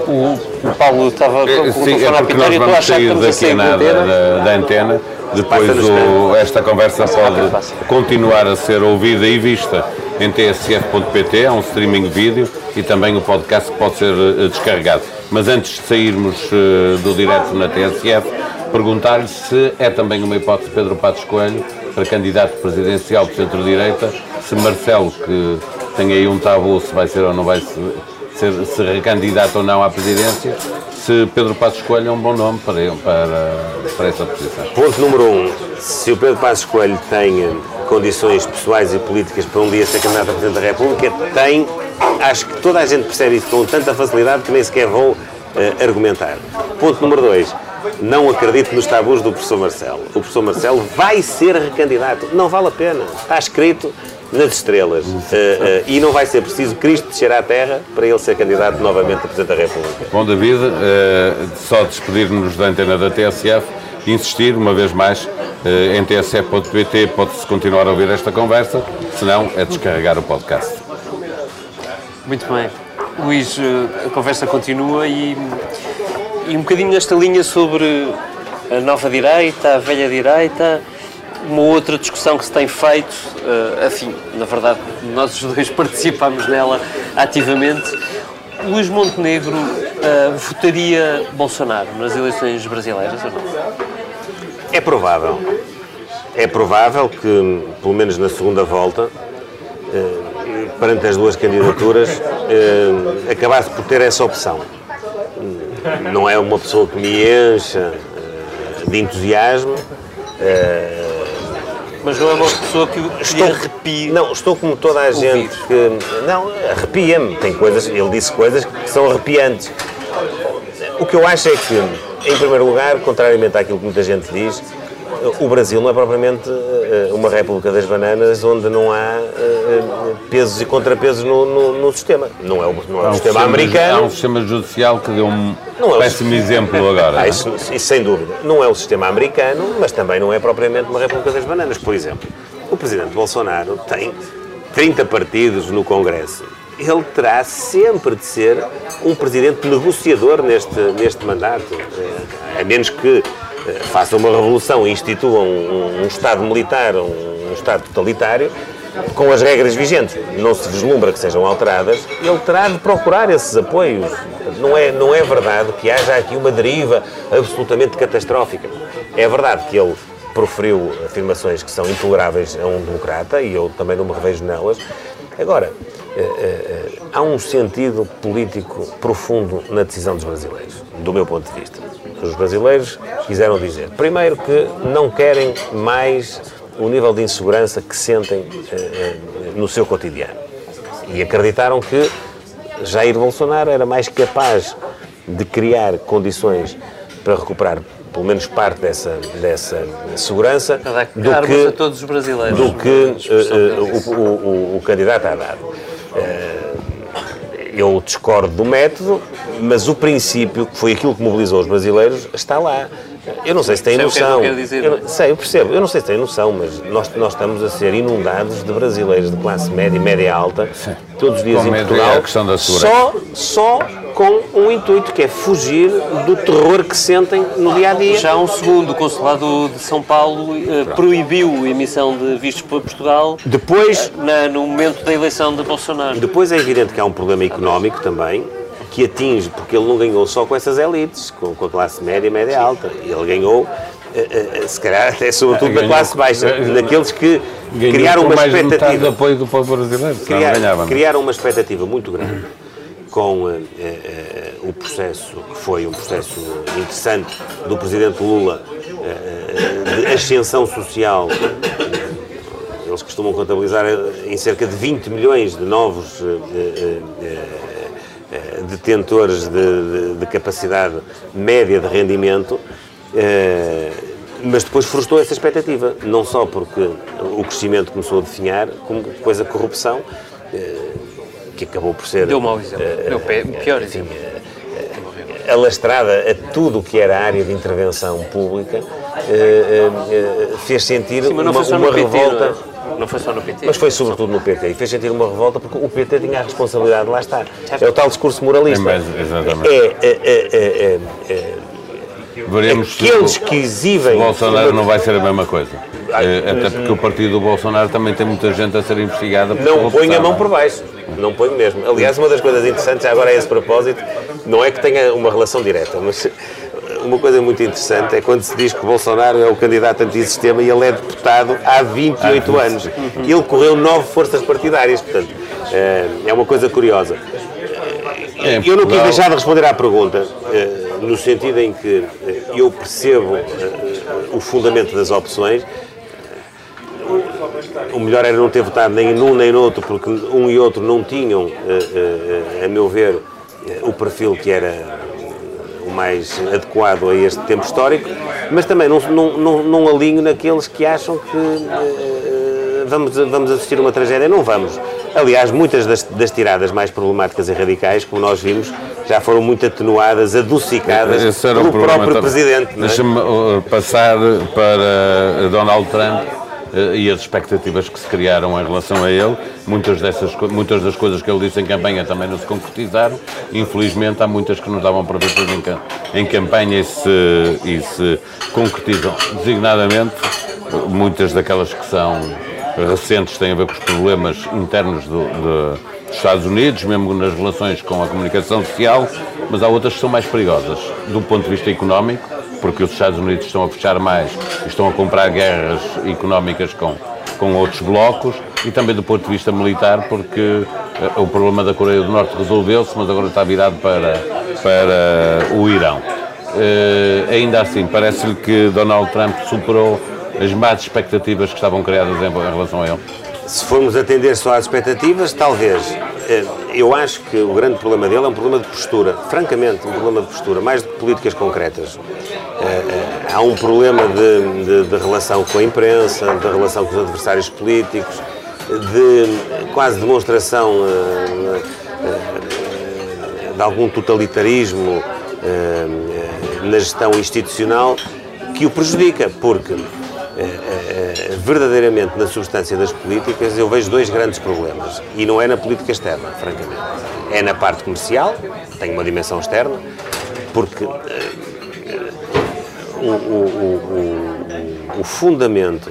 O, o Paulo estava É, com o Sim, telefone é porque nós a vamos sair daqui na, da antena. da, antena. Depois o- esta conversa pode continuar a ser ouvida e vista em tsf.pt, é um streaming vídeo e também o podcast que pode ser eh, descarregado. Mas antes de sairmos eh, do direto na TSF, perguntar-lhe se é também uma hipótese Pedro Passos Coelho para candidato presidencial do centro-direita, se Marcelo, que tem aí um tabu se vai ser ou não vai ser, se recandidato ou não à presidência, se Pedro Passos Coelho é um bom nome para, para, para essa posição. Ponto número um. Se o Pedro Passos Coelho tem condições pessoais e políticas para um dia ser candidato a Presidente da República, tem. Acho que toda a gente percebe isso com tanta facilidade que nem sequer vou eh, argumentar. Ponto número dois. Não acredito nos tabus do professor Marcelo. O professor Marcelo vai ser recandidato. Não vale a pena. Está escrito nas estrelas. Eh, eh, e não vai ser preciso Cristo descer à terra para ele ser candidato novamente a Presidente da República. Bom, David, eh, só despedir-nos da antena da TSF e insistir, uma vez mais, em tsf.pt pode-se continuar a ouvir esta conversa, se não, é descarregar o podcast. Muito bem. Luís, a conversa continua e, e um bocadinho nesta linha sobre a nova direita, a velha direita, uma outra discussão que se tem feito, eh, afim, na verdade, nós os dois *laughs* participámos nela ativamente. Luís Montenegro eh, votaria Bolsonaro nas eleições brasileiras ou não? É provável. É provável que, pelo menos na segunda volta, eh, perante as duas candidaturas, eh, acabasse por ter essa opção. Não é uma pessoa que me encha de entusiasmo. eh, Mas não é uma pessoa que lhe arrepie. Não, estou como toda a gente que. Não, arrepia-me. Tem coisas, ele disse coisas que são arrepiantes. O que eu acho é que, em primeiro lugar, contrariamente àquilo que muita gente diz, o Brasil não é propriamente eh, uma república das bananas onde não há eh, pesos e contrapesos no, no- no sistema. Não é o, não é o Há um sistema Há americano. um sistema judicial que deu um Não é péssimo exemplo agora. Ah, é? isso, isso sem dúvida. Não é o sistema americano, mas também não é propriamente uma República das Bananas. Por exemplo, o presidente Bolsonaro tem 30 partidos no Congresso. Ele terá sempre de ser um presidente negociador neste, neste mandato. Eh, A menos que eh, faça uma revolução e institua um, um Estado militar, um, um Estado totalitário, com as regras vigentes, não se vislumbra que sejam alteradas, ele terá de procurar esses apoios. Não é, não é verdade que haja aqui uma deriva absolutamente catastrófica. É verdade que ele proferiu afirmações que são intoleráveis a um democrata, e eu também não me revejo nelas. Agora, eh, eh, há um sentido político profundo na decisão dos brasileiros, do meu ponto de vista. Os brasileiros quiseram dizer, primeiro, que não querem mais o nível de insegurança que sentem eh, eh, no seu cotidiano. E acreditaram que Jair Bolsonaro era mais capaz de criar condições para recuperar pelo menos parte dessa, dessa segurança do que, a todos os brasileiros. do que deles. o, o- o- o candidato a dar. Eh, eu discordo do método, mas o princípio, que foi aquilo que mobilizou os brasileiros, está lá. Eu não sei se têm que é que noção. eu quero dizer, Eu não é? sei, eu percebo. Eu não sei se têm noção, mas nós, nós estamos a ser inundados de brasileiros de classe média e média alta, todos os dias Com em medo Portugal, é a questão da só, só com um intuito, que é fugir do terror que sentem no dia a dia. Já há um segundo, o Consulado de São Paulo eh, proibiu a emissão de vistos para Portugal Depois, na- no momento da eleição de Bolsonaro. Depois é evidente que há um problema económico também, que atinge, porque ele não ganhou só com essas elites, com, com a classe média e média alta. Ele ganhou, eh, eh, se calhar, até sobretudo da Ganhou- classe baixa, daqueles que criaram uma expectativa. de apoio do povo brasileiro, criar, ganhava. é? criaram uma expectativa muito grande com eh, eh, o processo, que foi um processo interessante, do Presidente Lula, eh, de ascensão social. Eles costumam contabilizar em cerca de 20 milhões de novos detentores de, de- de capacidade média de rendimento. eh, mas depois frustrou essa expectativa, não só porque o crescimento começou a definhar, como depois a corrupção, eh, que acabou por ser Deu mau exemplo. eh, Deu pe- pior exemplo. eh, alastrada a tudo o que era a área de intervenção pública, eh, eh, eh, fez sentir Sim, uma, uma PT, revolta. Não é? Foi só no PT. Mas foi sobretudo no PT e fez sentir uma revolta porque o PT tinha a responsabilidade de lá estar. É o tal discurso moralista. É mais- exatamente. É, é, é, é, é, Veremos se aqueles o- que exibem. Bolsonaro não vai ser a mesma coisa. Eh, Até porque o partido do Bolsonaro também tem muita gente a ser investigada por Não põe a mão é? por baixo. Não põe mesmo. Aliás, uma das coisas interessantes, agora a esse propósito, não é que tenha uma relação direta, mas uma coisa muito interessante é quando se diz que Bolsonaro é o candidato antissistema e ele é deputado há 28 anos. Ele correu nove forças partidárias, portanto, eh, é uma coisa curiosa. É, Eu não quis deixar de responder à pergunta, eh, no sentido em que eh, eu percebo o fundamento das opções. O melhor era não ter votado nem num nem no outro, porque um e outro não tinham, a meu ver, o perfil que era o mais adequado a este tempo histórico, mas também não, não, não, não alinho naqueles que acham que eh, vamos, vamos assistir a uma tragédia. Não vamos. Aliás, muitas das, das tiradas mais problemáticas e radicais, como nós vimos, já foram muito atenuadas, adocicadas Esse pelo próprio também. Presidente. é? Deixa-me uh, passar para Donald Trump uh, e as expectativas que se criaram em relação a ele. Muitas, dessas, muitas das coisas que ele disse em campanha também não se concretizaram. Infelizmente, há muitas que nos davam para ver depois em, ca- em campanha e se, e se concretizam. Designadamente, muitas daquelas que são recentes têm a ver com os problemas internos do- dos Estados Unidos, mesmo nas relações com a comunicação social, mas há outras que são mais perigosas do ponto de vista económico, porque os Estados Unidos estão a fechar mais estão a comprar guerras económicas com, com outros blocos, e também do ponto de vista militar, porque eh, o problema da Coreia do Norte resolveu-se, mas agora está virado para, para o Irão. Eh, ainda assim, parece-lhe que Donald Trump superou as más expectativas que estavam criadas em relação a ele. Se formos atender só às expectativas, talvez. Eh, Eu acho que o grande problema dele é um problema de postura. Francamente, um problema de postura, mais do que políticas concretas. Eh, eh, Há um problema de, de- de relação com a imprensa, de relação com os adversários políticos, de quase demonstração de algum totalitarismo na gestão institucional que o prejudica, porque verdadeiramente na substância das políticas eu vejo dois grandes problemas e não é na política externa, francamente. É na parte comercial, tem uma dimensão externa, porque eh, o, o- o- o- fundamento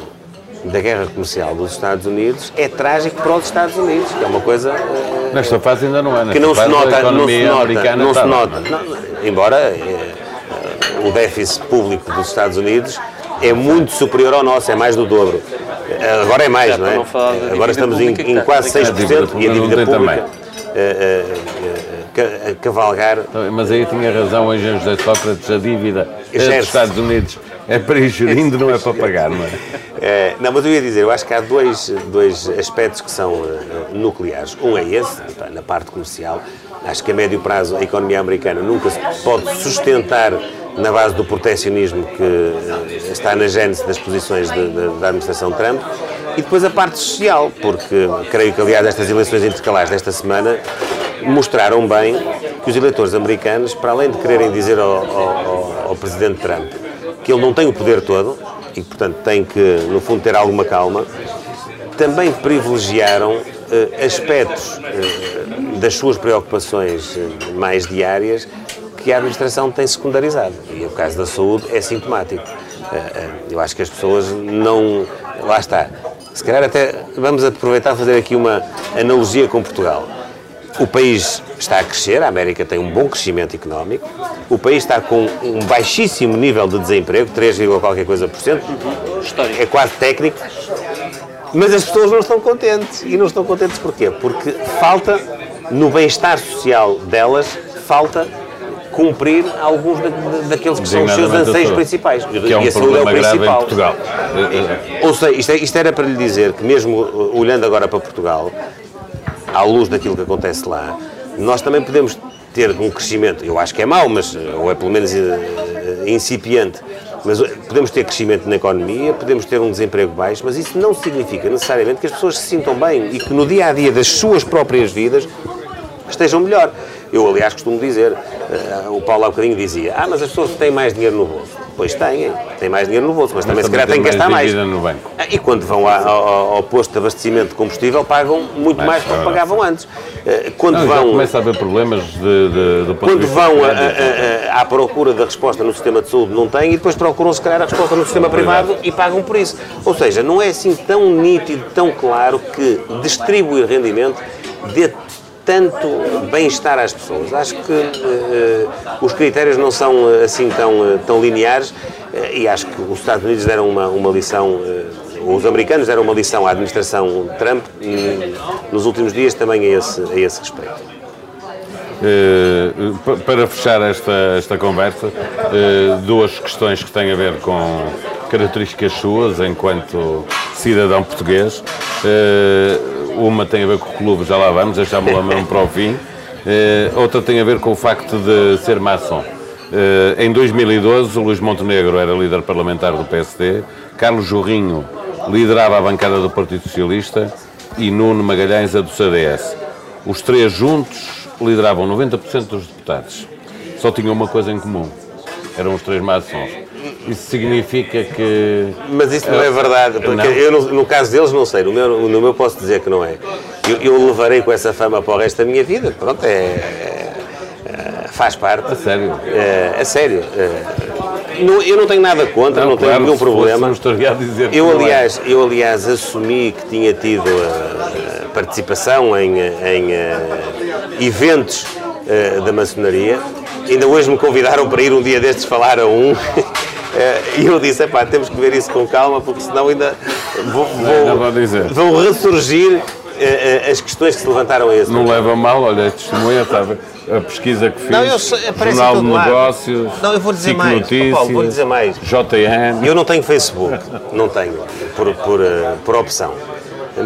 da guerra comercial dos Estados Unidos é trágico para os Estados Unidos, que é uma coisa eh, Nesta fase ainda não é. Que não se nota, não se nota, não se nota. Não, embora eh, o déficit público dos Estados Unidos é muito superior ao nosso, é mais do dobro. Agora é mais, não é? Agora estamos em, em quase complicada. 6% A dívida e a dívida pública também. eh, eh, eh, ca- cavalgar Mas aí tinha razão o engenheiro José Sócrates, a dívida é dos. Estados Unidos é para ir gerindo, não é para pagar, não é? É, não, mas eu ia dizer, eu acho que há dois, dois aspectos que são nucleares. Um é esse, pá, na parte comercial. Acho que a médio prazo a economia americana nunca se pode sustentar na base do proteccionismo que eh, está na gênese das posições de- de- da administração Trump. E depois a parte social, porque creio que, aliás, estas eleições intercalares desta semana mostraram bem que os eleitores americanos, para além de quererem dizer ao, ao- ao- presidente Trump que ele não tem o poder todo e, portanto, tem que, no fundo, ter alguma calma, também privilegiaram eh, aspectos eh, das suas preocupações eh, mais diárias que a administração tem secundarizado. E o caso da saúde é sintomático. Eh, eh, eu acho que as pessoas não. Lá está. Se calhar até vamos aproveitar e fazer aqui uma analogia com Portugal. O país está a crescer, a América tem um bom crescimento económico, o país está com um baixíssimo nível de desemprego, 3, qualquer coisa por cento, é quase técnico, Mas as pessoas não estão contentes. E não estão contentes porquê? Porque falta, no bem-estar social delas, falta cumprir alguns da, daqueles que são os seus anseios principais. Que é um e a saúde é o problema grave em principal. Portugal. Ou seja, isto, é- isto era para lhe dizer que, mesmo uh, olhando agora para Portugal, à luz daquilo que acontece lá, nós também podemos ter um crescimento, eu acho que é mau, mas, uh, ou é pelo menos uh, incipiente, mas podemos ter crescimento na economia, podemos ter um desemprego baixo, mas isso não significa necessariamente que as pessoas se sintam bem e que no dia a dia das suas próprias vidas estejam melhor. Eu, aliás, costumo dizer, eh, o Paulo há bocadinho dizia, ah, mas as pessoas têm mais dinheiro no bolso. Pois têm, têm mais dinheiro no bolso, mas, também se calhar têm que gastar mais. Ah, E quando vão ao, ao posto de abastecimento de combustível, pagam muito Mais, mais do que é pagavam antes. Eh, Quando Não, vão, começa a haver problemas de, de, do ponto de quando vista vão a- a- a- à procura da resposta no sistema de saúde, não têm, e depois procuram, se calhar, a resposta no sistema privado e pagam por isso. Ou seja, não é assim tão nítido, tão claro que distribuir rendimento dê tanto bem-estar às pessoas. Acho que eh, os critérios não são eh, assim tão, eh, tão lineares eh, e acho que os Estados Unidos deram uma, uma lição, eh, os americanos deram uma lição à administração Trump nos últimos dias também a esse, a esse respeito. Eh, pa- para fechar esta, esta conversa, eh, duas questões que têm a ver com características suas enquanto cidadão português. Eh, uma tem a ver com o clube, já lá vamos, deixámos lá mesmo para o fim. Eh, outra tem a ver com o facto de ser maçom. Eh, em 2012, o Luís Montenegro era líder parlamentar do PSD, Carlos Jorrinho liderava a bancada do Partido Socialista e Nuno Magalhães a do CDS. Os três juntos lideravam 90% dos deputados. Só tinham uma coisa em comum. Eram os três maçons. Isso significa que... Mas isso não é verdade, porque Não. eu no, no caso deles não sei, no meu, no meu posso dizer que não é. Eu, eu levarei com essa fama para o resto da minha vida, pronto, é, é- é- faz parte. A sério. É, a sério. é. Não- eu não tenho nada contra, não, tenho claro, nenhum se fosse, problema. não a dizer Eu não é. aliás, eu, aliás, assumi que tinha tido eh, participação em, eh, em eh, eventos eh, da maçonaria. Ainda hoje me convidaram para ir um dia destes falar a um. *laughs* Eh, E eu disse, epá, temos que ver isso com calma, porque senão ainda vou, vou- não vão ressurgir eh, as questões que se levantaram a esse Não leva mal, olha, a testemunha, sabe? A pesquisa que fiz, Não, eu em Jornal de. Negócios, Não, eu vou dizer mais. Notícias, Paulo, vou dizer mais. JN. Eu não tenho Facebook, não tenho, por, por, por opção.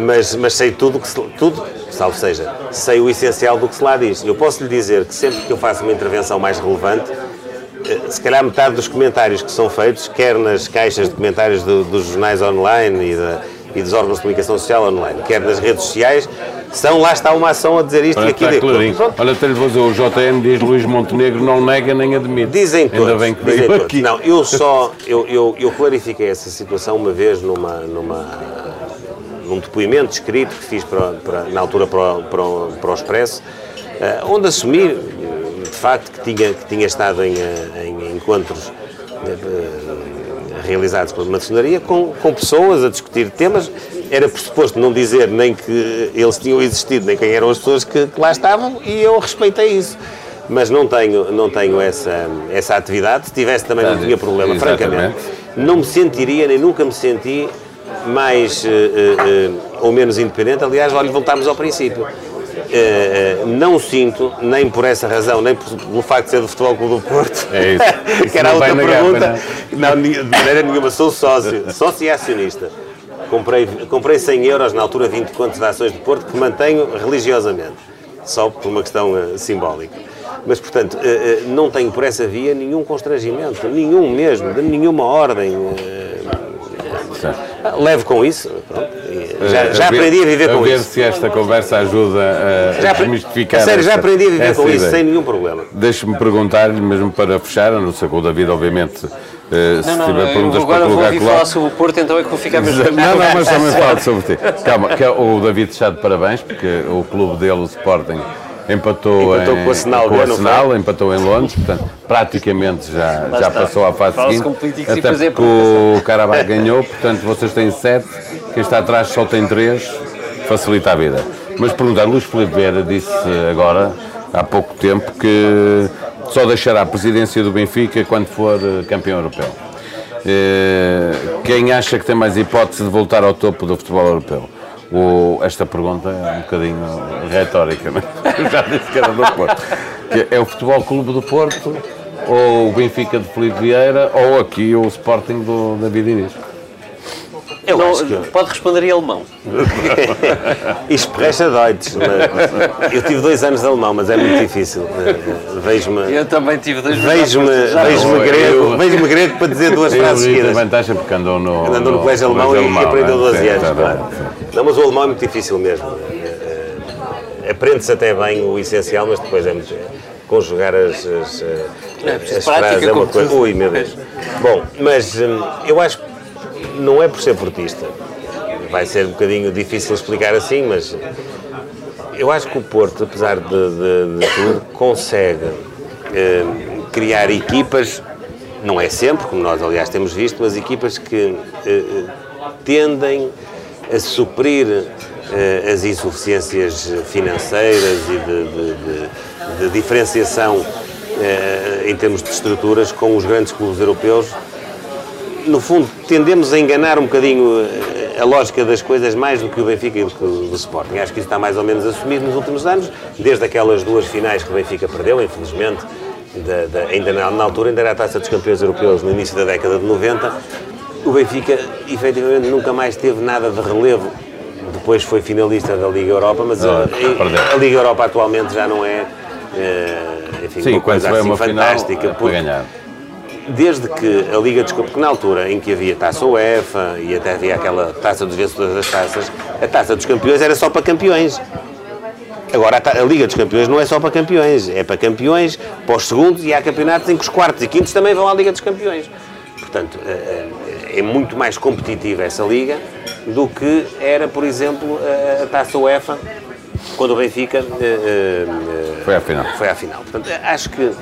Mas, mas sei tudo, que se, tudo, salvo seja, sei o essencial do que se lá diz. Eu posso lhe dizer que sempre que eu faço uma intervenção mais relevante, eh, se calhar metade dos comentários que são feitos, quer nas caixas de comentários do- dos jornais online e, da- e dos órgãos de comunicação social online, quer nas redes sociais, são lá está uma ação a dizer isto Para e aquilo. e clarinho. Pronto, Olha, até lhe vou dizer, o JN diz Luís Montenegro não nega nem admite. Dizem todos. Ainda bem que dizem todos. aqui. Não, eu só eu, eu, eu clarifiquei essa situação uma vez numa, numa, num depoimento escrito que fiz para, para- na altura para, o- para, para o Expresso, eh, onde assumi eh, de facto que tinha, que tinha estado em, eh, em encontros realizados pela maçonaria com, com pessoas a discutir temas. Era pressuposto não dizer nem que eles tinham existido, nem quem eram as pessoas que, que lá estavam, e eu respeitei isso. Mas não tenho, não tenho essa, essa atividade. Se tivesse também não tinha problema, Exatamente. francamente. Não me sentiria, nem nunca me senti mais eh, eh, eh, ou menos independente. Aliás, olha, voltámos ao princípio. Eh, não sinto, nem por essa razão, nem pelo facto de ser do Futebol Clube do Porto, É isso. *laughs* Isso que era a outra pergunta. Não, de maneira nenhuma, sou sócio, sócio e acionista. Comprei, comprei 100 euros, na altura 20 contos de ações de Porto, que mantenho religiosamente, só por uma questão eh, simbólica. Mas, portanto, eh, não tenho por essa via nenhum constrangimento, nenhum mesmo, de nenhuma ordem. ah, levo com isso, pronto, e já, já A ver- aprendi a viver com ver isso. se esta conversa ajuda a, Já, a desmistificar. a sério, já essa- aprendi a viver com isso ideia. sem nenhum problema. Deixe-me perguntar-lhe, mesmo para fechar, a não ser que o David, obviamente, eh, se Não, não, tiver eu perguntas agora para vou colocar, ouvir coloque. falar sobre o Porto, então é que vou ficar mesmo. Não, não, mas também *laughs* falo sobre ti. Calma, que é o David está de parabéns, porque o clube dele, o Sporting, empatou, Empatou em, com o Arsenal, com o não Arsenal, empatou em Londres, portanto, praticamente já, já está. passou à fase seguinte. Até porque o Carabao ganhou, portanto, vocês têm sete, quem está atrás só tem três, facilita a vida. Mas perguntar, Luís Filipe Vieira disse agora, há pouco tempo, que só deixará a presidência do Benfica quando for eh, campeão europeu. Eh, quem acha que tem mais hipótese de voltar ao topo do futebol europeu? O, esta pergunta é um bocadinho retórica, mas eu *laughs* já disse que era do Porto. Que é o Futebol Clube do Porto, ou o Benfica de Felipe Vieira, ou aqui o Sporting do David Inês. Eu não, acho que... Pode responder em alemão. Ich spreche Deutsch. Eu tive dois anos de alemão, mas é muito difícil. Vejo-me. Eu também tive dois Vejo-me vejo grego, vejo grego para dizer duas frases seguidas. vantagem porque andou no, andou no, no colégio alemão e, aprendeu 12 né? anos. Claro. Não, mas o alemão é muito difícil mesmo. Eh, aprende-se até bem o essencial, mas depois é muito. Conjugar as, as, é, as frases é uma coisa. Ui, meu Deus. Bom, mas hum, eu acho que não é por ser portista. Vai ser um bocadinho difícil explicar assim, mas eu acho que o Porto, apesar de, de, de tudo, consegue eh, criar equipas, não é sempre, como nós aliás temos visto, mas equipas que eh, tendem a suprir eh, as insuficiências financeiras e de, de, de diferenciação eh, em termos de estruturas com os grandes clubes europeus no fundo, tendemos a enganar um bocadinho eh, a lógica das coisas mais do que o Benfica e do que o Sporting. Acho que isso está mais ou menos assumido nos últimos anos, desde aquelas duas finais que o Benfica perdeu, infelizmente, da, da, ainda na, na, altura, ainda era a Taça dos Campeões Europeus, no início da década de 90. O Benfica, efetivamente, nunca mais teve nada de relevo. Depois foi finalista da Liga Europa, mas a, a, a Liga Europa atualmente já não é, é enfim, Sim, uma coisa assim fantástica. Final, é para ganhar desde que a Liga dos Campeões, na altura em que havia taça UEFA e até havia aquela taça dos vencedores das taças, a taça dos campeões era só para campeões. Agora, a, Liga dos Campeões não é só para campeões, é para campeões, para os segundos e há campeonatos em que os quartos e quintos também vão à Liga dos Campeões. Portanto, é, é muito mais competitiva essa Liga do que era, por exemplo, a taça UEFA, quando o Benfica eh, foi à final. Foi à final. Portanto, acho que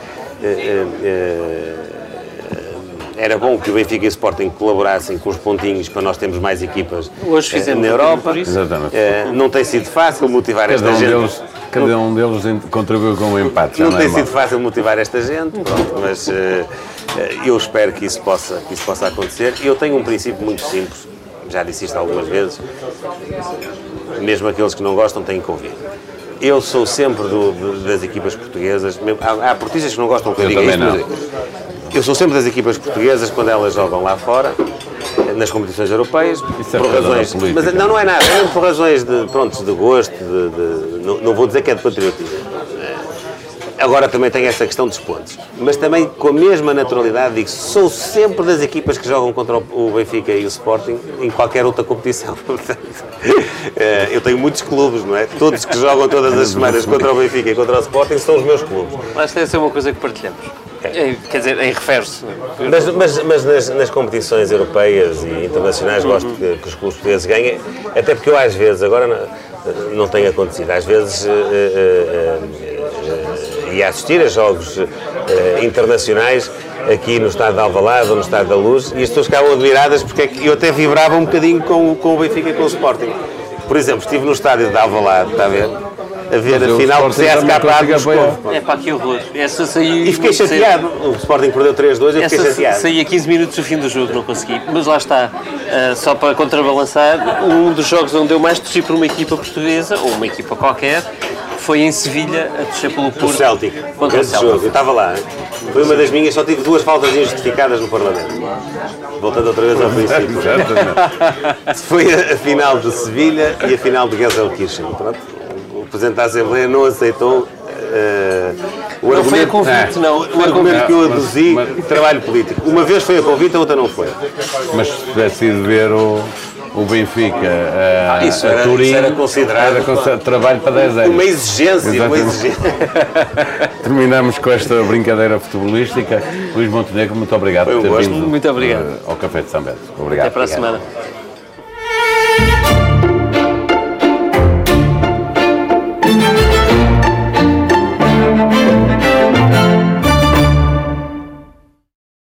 era bom que o Benfica e o Sporting colaborassem com os pontinhos para nós termos mais equipas Hoje eh, fizemos na Europa. Exatamente. Eh, não tem sido fácil motivar cada esta um gente. Deles, cada um deles contribuiu com um empate. Não, não tem é sido fácil motivar esta gente, pronto, mas uh, eu espero que isso, possa, que isso possa acontecer. Eu tenho um princípio muito simples, já disse isto algumas vezes, mesmo aqueles que não gostam têm que ouvir. Eu sou sempre do, das equipas portuguesas, há, há portistas que não gostam que eu, eu diga isto, não. Eu sou sempre das equipas portuguesas quando elas jogam lá fora, nas competições europeias, Isso é por razões. Mas não, não é nada, é por razões de, pronto, de gosto, de, de, não, não, vou dizer que é de patriotismo. Agora também tem essa questão dos pontos. Mas também com a mesma naturalidade digo, sou sempre das equipas que jogam contra o Benfica e o Sporting em qualquer outra competição. Eh, *laughs* eu tenho muitos clubes, não é? Todos que jogam todas as *laughs* semanas contra o Benfica e contra o Sporting são os meus clubes. Mas deve ser uma coisa que partilhamos. É, quer dizer, em refere-se. Mas, mas, mas nas, nas, competições europeias e internacionais gosto que, que, os clubes portugueses ganhem, até porque eu às vezes, agora não, não tem acontecido, às vezes uh, uh, uh, ia assistir a jogos internacionais aqui no estado de Alvalade ou no estado da Luz e as pessoas ficavam admiradas porque é eu até vibrava um bocadinho com, com o Benfica e com o Sporting. Por exemplo, estive no estádio de Alvalade, está a ver? A ver Mas a final do CSKA É para que horror. Essa saiu. E fiquei chateado. O Sporting perdeu 3-2 eu fiquei chateado. Saí a 15 minutos do fim do jogo, não consegui. Mas lá está. Uh, só para contrabalançar, um dos jogos onde eu mais torci por uma equipa portuguesa, ou uma equipa qualquer, foi em Sevilha, a torcer pelo Porto. O Celtic. Contra o Celtic. Jogo. Eu estava lá. Foi uma das minhas, só tive duas faltas injustificadas no Parlamento. Voltando outra vez ao *laughs* princípio. foi a, a final de Sevilha e a final de Gelsenkirchen. Pronto Presidente da Assembleia não aceitou uh, o não argumento, foi a convite, não. O argumento que eu aduzi, mas, trabalho político. Uma vez foi a convite, a outra não foi. Mas se tivesse ido ver o, o Benfica a, ah, isso era, Turim, isso era considerado era trabalho para 10 anos. Uma exigência, uma exigência. *laughs* *laughs* Terminamos com esta brincadeira futebolística. Luís Montenegro, muito obrigado por ter vindo muito obrigado. ao Café de São Bento. Obrigado. Até para a semana.